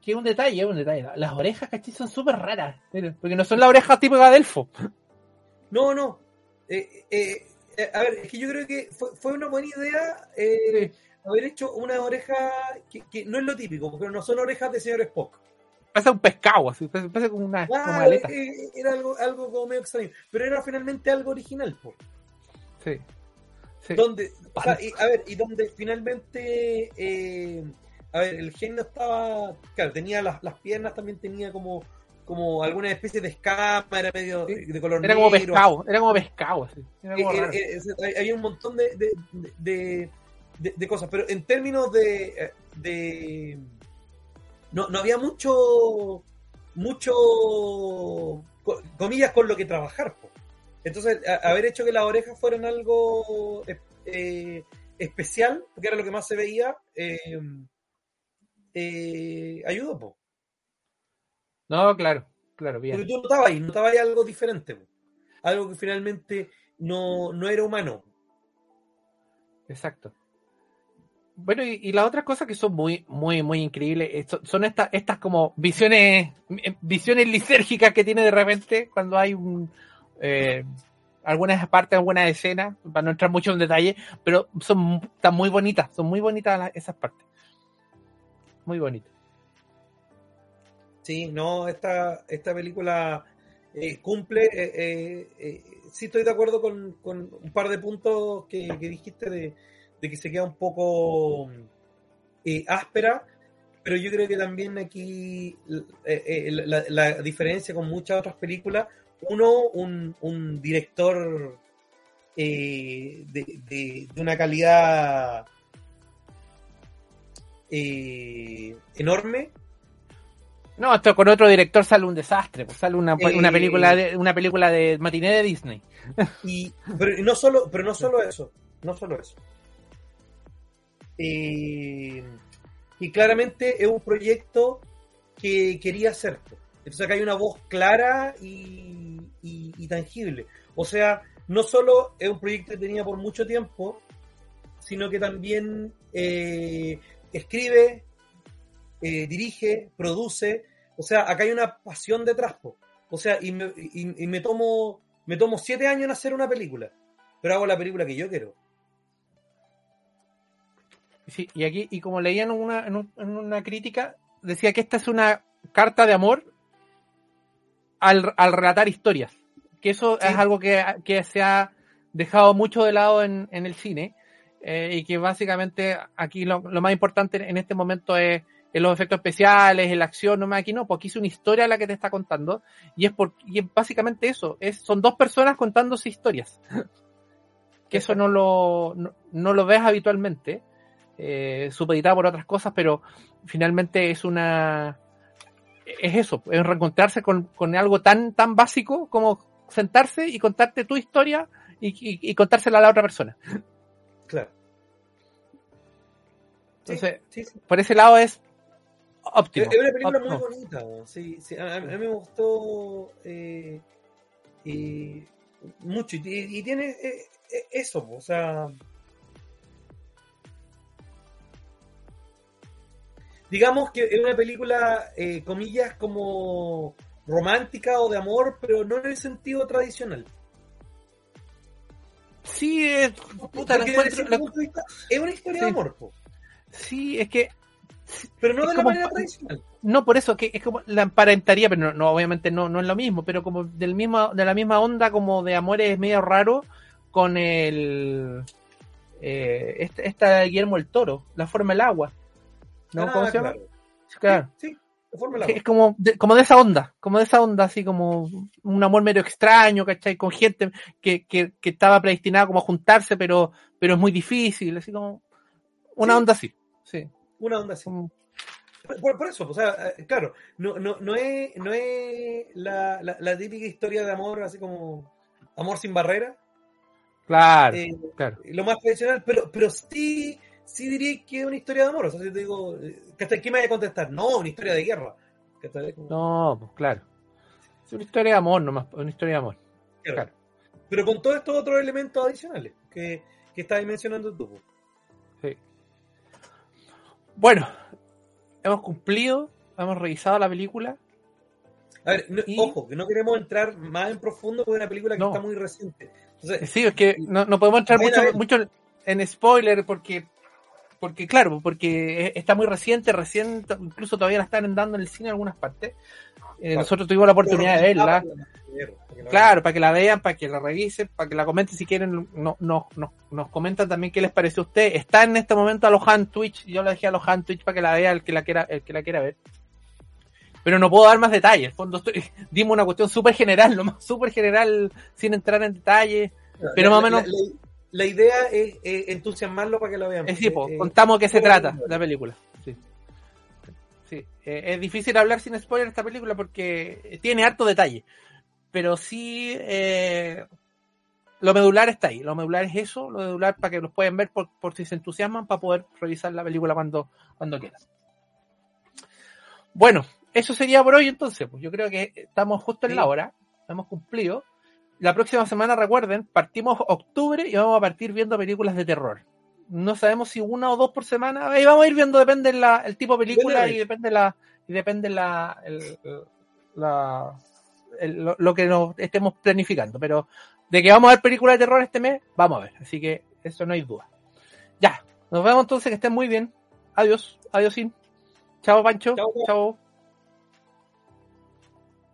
que es un detalle, un detalle. Las orejas, ¿cachai? Son súper raras. Porque no son las orejas típicas de Elfo. No, no. Eh, eh, a ver, es que yo creo que fue, fue una buena idea eh, sí. haber hecho una oreja que, que, no es lo típico, pero no son orejas de señor Spock. Pasa un pescado, así, pasa como una, ah, como aleta. Era algo, algo como medio extraño, pero era finalmente algo original, po. Sí. sí. Donde, o sea, y, a ver, y donde finalmente eh, a ver, el genio estaba, claro, tenía las, las piernas, también tenía como, como alguna especie de escama, era medio sí. de color era negro. Como pescado, era como pescado, así. Era como era, era, había un montón de, de, de, de, cosas, pero en términos de, de no, no había mucho, mucho, comillas, con lo que trabajar. Po. Entonces, a, haber hecho que las orejas fueran algo eh, especial, porque era lo que más se veía, eh, eh, ayudó, po. No, claro, claro, bien. Porque tú notabas notabas algo diferente, po. algo que finalmente no, no era humano. Exacto. Bueno, y, y las otras cosas que son muy, muy, muy increíbles eh, son, son estas, estas como visiones, eh, visiones lisérgicas que tiene de repente cuando hay un, eh, algunas partes, algunas escenas, para no entrar mucho en detalle, pero son están muy bonitas, son muy bonitas las- esas partes. Muy bonitas. Sí, no, esta, esta película eh, cumple. eh, eh, eh, sí, estoy de acuerdo con, con un par de puntos que, dijiste de, de que se queda un poco áspera, pero yo creo que también aquí la, diferencia con muchas otras películas, uno, un, un director de- de una calidad eh, enorme. No, esto con otro director sale un desastre, pues sale una, Eh, una película de, una película de matiné de Disney. Y, pero no solo, pero no solo eso, no solo eso. Eh, y claramente es un proyecto que quería hacer. Entonces acá hay una voz clara y, y- y tangible. O sea, no solo es un proyecto que tenía por mucho tiempo, sino que también eh, escribe, eh, dirige, produce. O sea, acá hay una pasión detrás. po. O sea, y me, y- y me tomo me tomo siete años en hacer una película, pero hago la película que yo quiero. Sí, y aquí, y como leían en una, en, un- en una crítica, decía que esta es una carta de amor al, al relatar historias. Que eso Sí. es algo que, que se ha dejado mucho de lado en, en el cine. Eh, y que básicamente aquí lo, más importante en este momento es, es los efectos especiales, es la acción, no más aquí no, porque es una historia la que te está contando. Y es, por, y básicamente eso, es, son dos personas contándose historias. que eso no lo, no, no lo ves habitualmente eh, por otras cosas, pero finalmente es una es eso, es reencontrarse con, con algo tan, tan básico como sentarse y contarte tu historia y- y contársela a la otra persona. Claro. Entonces, sí, sí. por ese lado es óptimo. es una película muy bonita. Sí, sí, a, a mí me gustó eh, y mucho. Y, y tiene eh, eh, eso, o sea. Digamos que es una película, eh, comillas, como romántica o de amor, pero no en el sentido tradicional. Sí, es, puta, la encuentro- la- es una historia Sí. de amor, po, sí, es que pero no de la como manera tradicional. no por eso que es como la emparentaría, pero no, no, obviamente no, no es lo mismo, pero como del mismo, de la misma onda como de amores medio raro con el eh, esta, esta de Guillermo el Toro, la forma del agua. ¿No? Ah, ¿Cómo se llama? claro. Claro. Sí, sí, es como de, como de esa onda, como de esa onda, así como un amor medio extraño, ¿cachai? Con gente que, que, que estaba predestinada como a juntarse, pero, pero es muy difícil, así como una Sí. onda así. Sí. Una onda así. como- Por, por eso, o sea, eh, claro, no, no, no es, no es la, la, la típica historia de amor, así como amor sin barrera, Claro, eh, claro. lo más tradicional, pero, pero sí, sí diría que es una historia de amor. O sea, si te digo, eh. ¿qué me vaya a contestar? No, una historia de guerra. No, pues claro. Es una historia de amor nomás, una historia de amor. claro. claro. Pero con todos estos otros elementos adicionales que, que estabas mencionando tú. pues. Sí. Bueno, hemos cumplido, hemos revisado la película. A ver, no- Y- ojo, que no queremos entrar más en profundo porque es una película que No. está muy reciente. Entonces, Sí, es que no, no podemos entrar mucho, mucho en spoiler porque, porque claro, porque es- está muy reciente, recién, incluso todavía la están dando en el cine en algunas partes. Eh. Nosotros tuvimos la oportunidad de verla. vean. Claro, para que la vean, para que la revisen, para que la comenten si quieren, no, no, no- nos comentan también qué les pareció a usted. Está en este momento alojada Twitch, yo la dejé alojada en Twitch para que la vea el que la quiera, el que la quiera ver. Pero no puedo dar más detalles, en fondo estoy, dimos una cuestión súper general, nomás súper general, sin entrar en detalles. Pero La- más o menos- La, la idea es, eh, entusiasmarlo para que lo vean. Es sí, po, Eh, contamos qué se ¿cómo trata la película. Sí. Sí, eh, es difícil hablar sin spoiler de esta película porque tiene harto detalle. Pero sí, eh, lo medular está ahí. Lo medular es eso, lo medular para que los puedan ver por, por si se entusiasman para poder revisar la película cuando, cuando quieran. Bueno, eso sería por hoy entonces. Pues yo creo que estamos justo en Sí. la hora. Hemos cumplido. La próxima semana, recuerden, partimos octubre y vamos a partir viendo películas de terror no sabemos si una o dos por semana. Ahí vamos a ir viendo, depende la, el tipo de película y depende la, y depende la, el, la el, lo, lo, que nos estemos planificando. Pero de que vamos a ver películas de terror este mes, vamos a ver. Así que eso no hay duda. Ya, nos vemos entonces, que estén muy bien. Adiós, adiós, Chao, Pancho. Chao.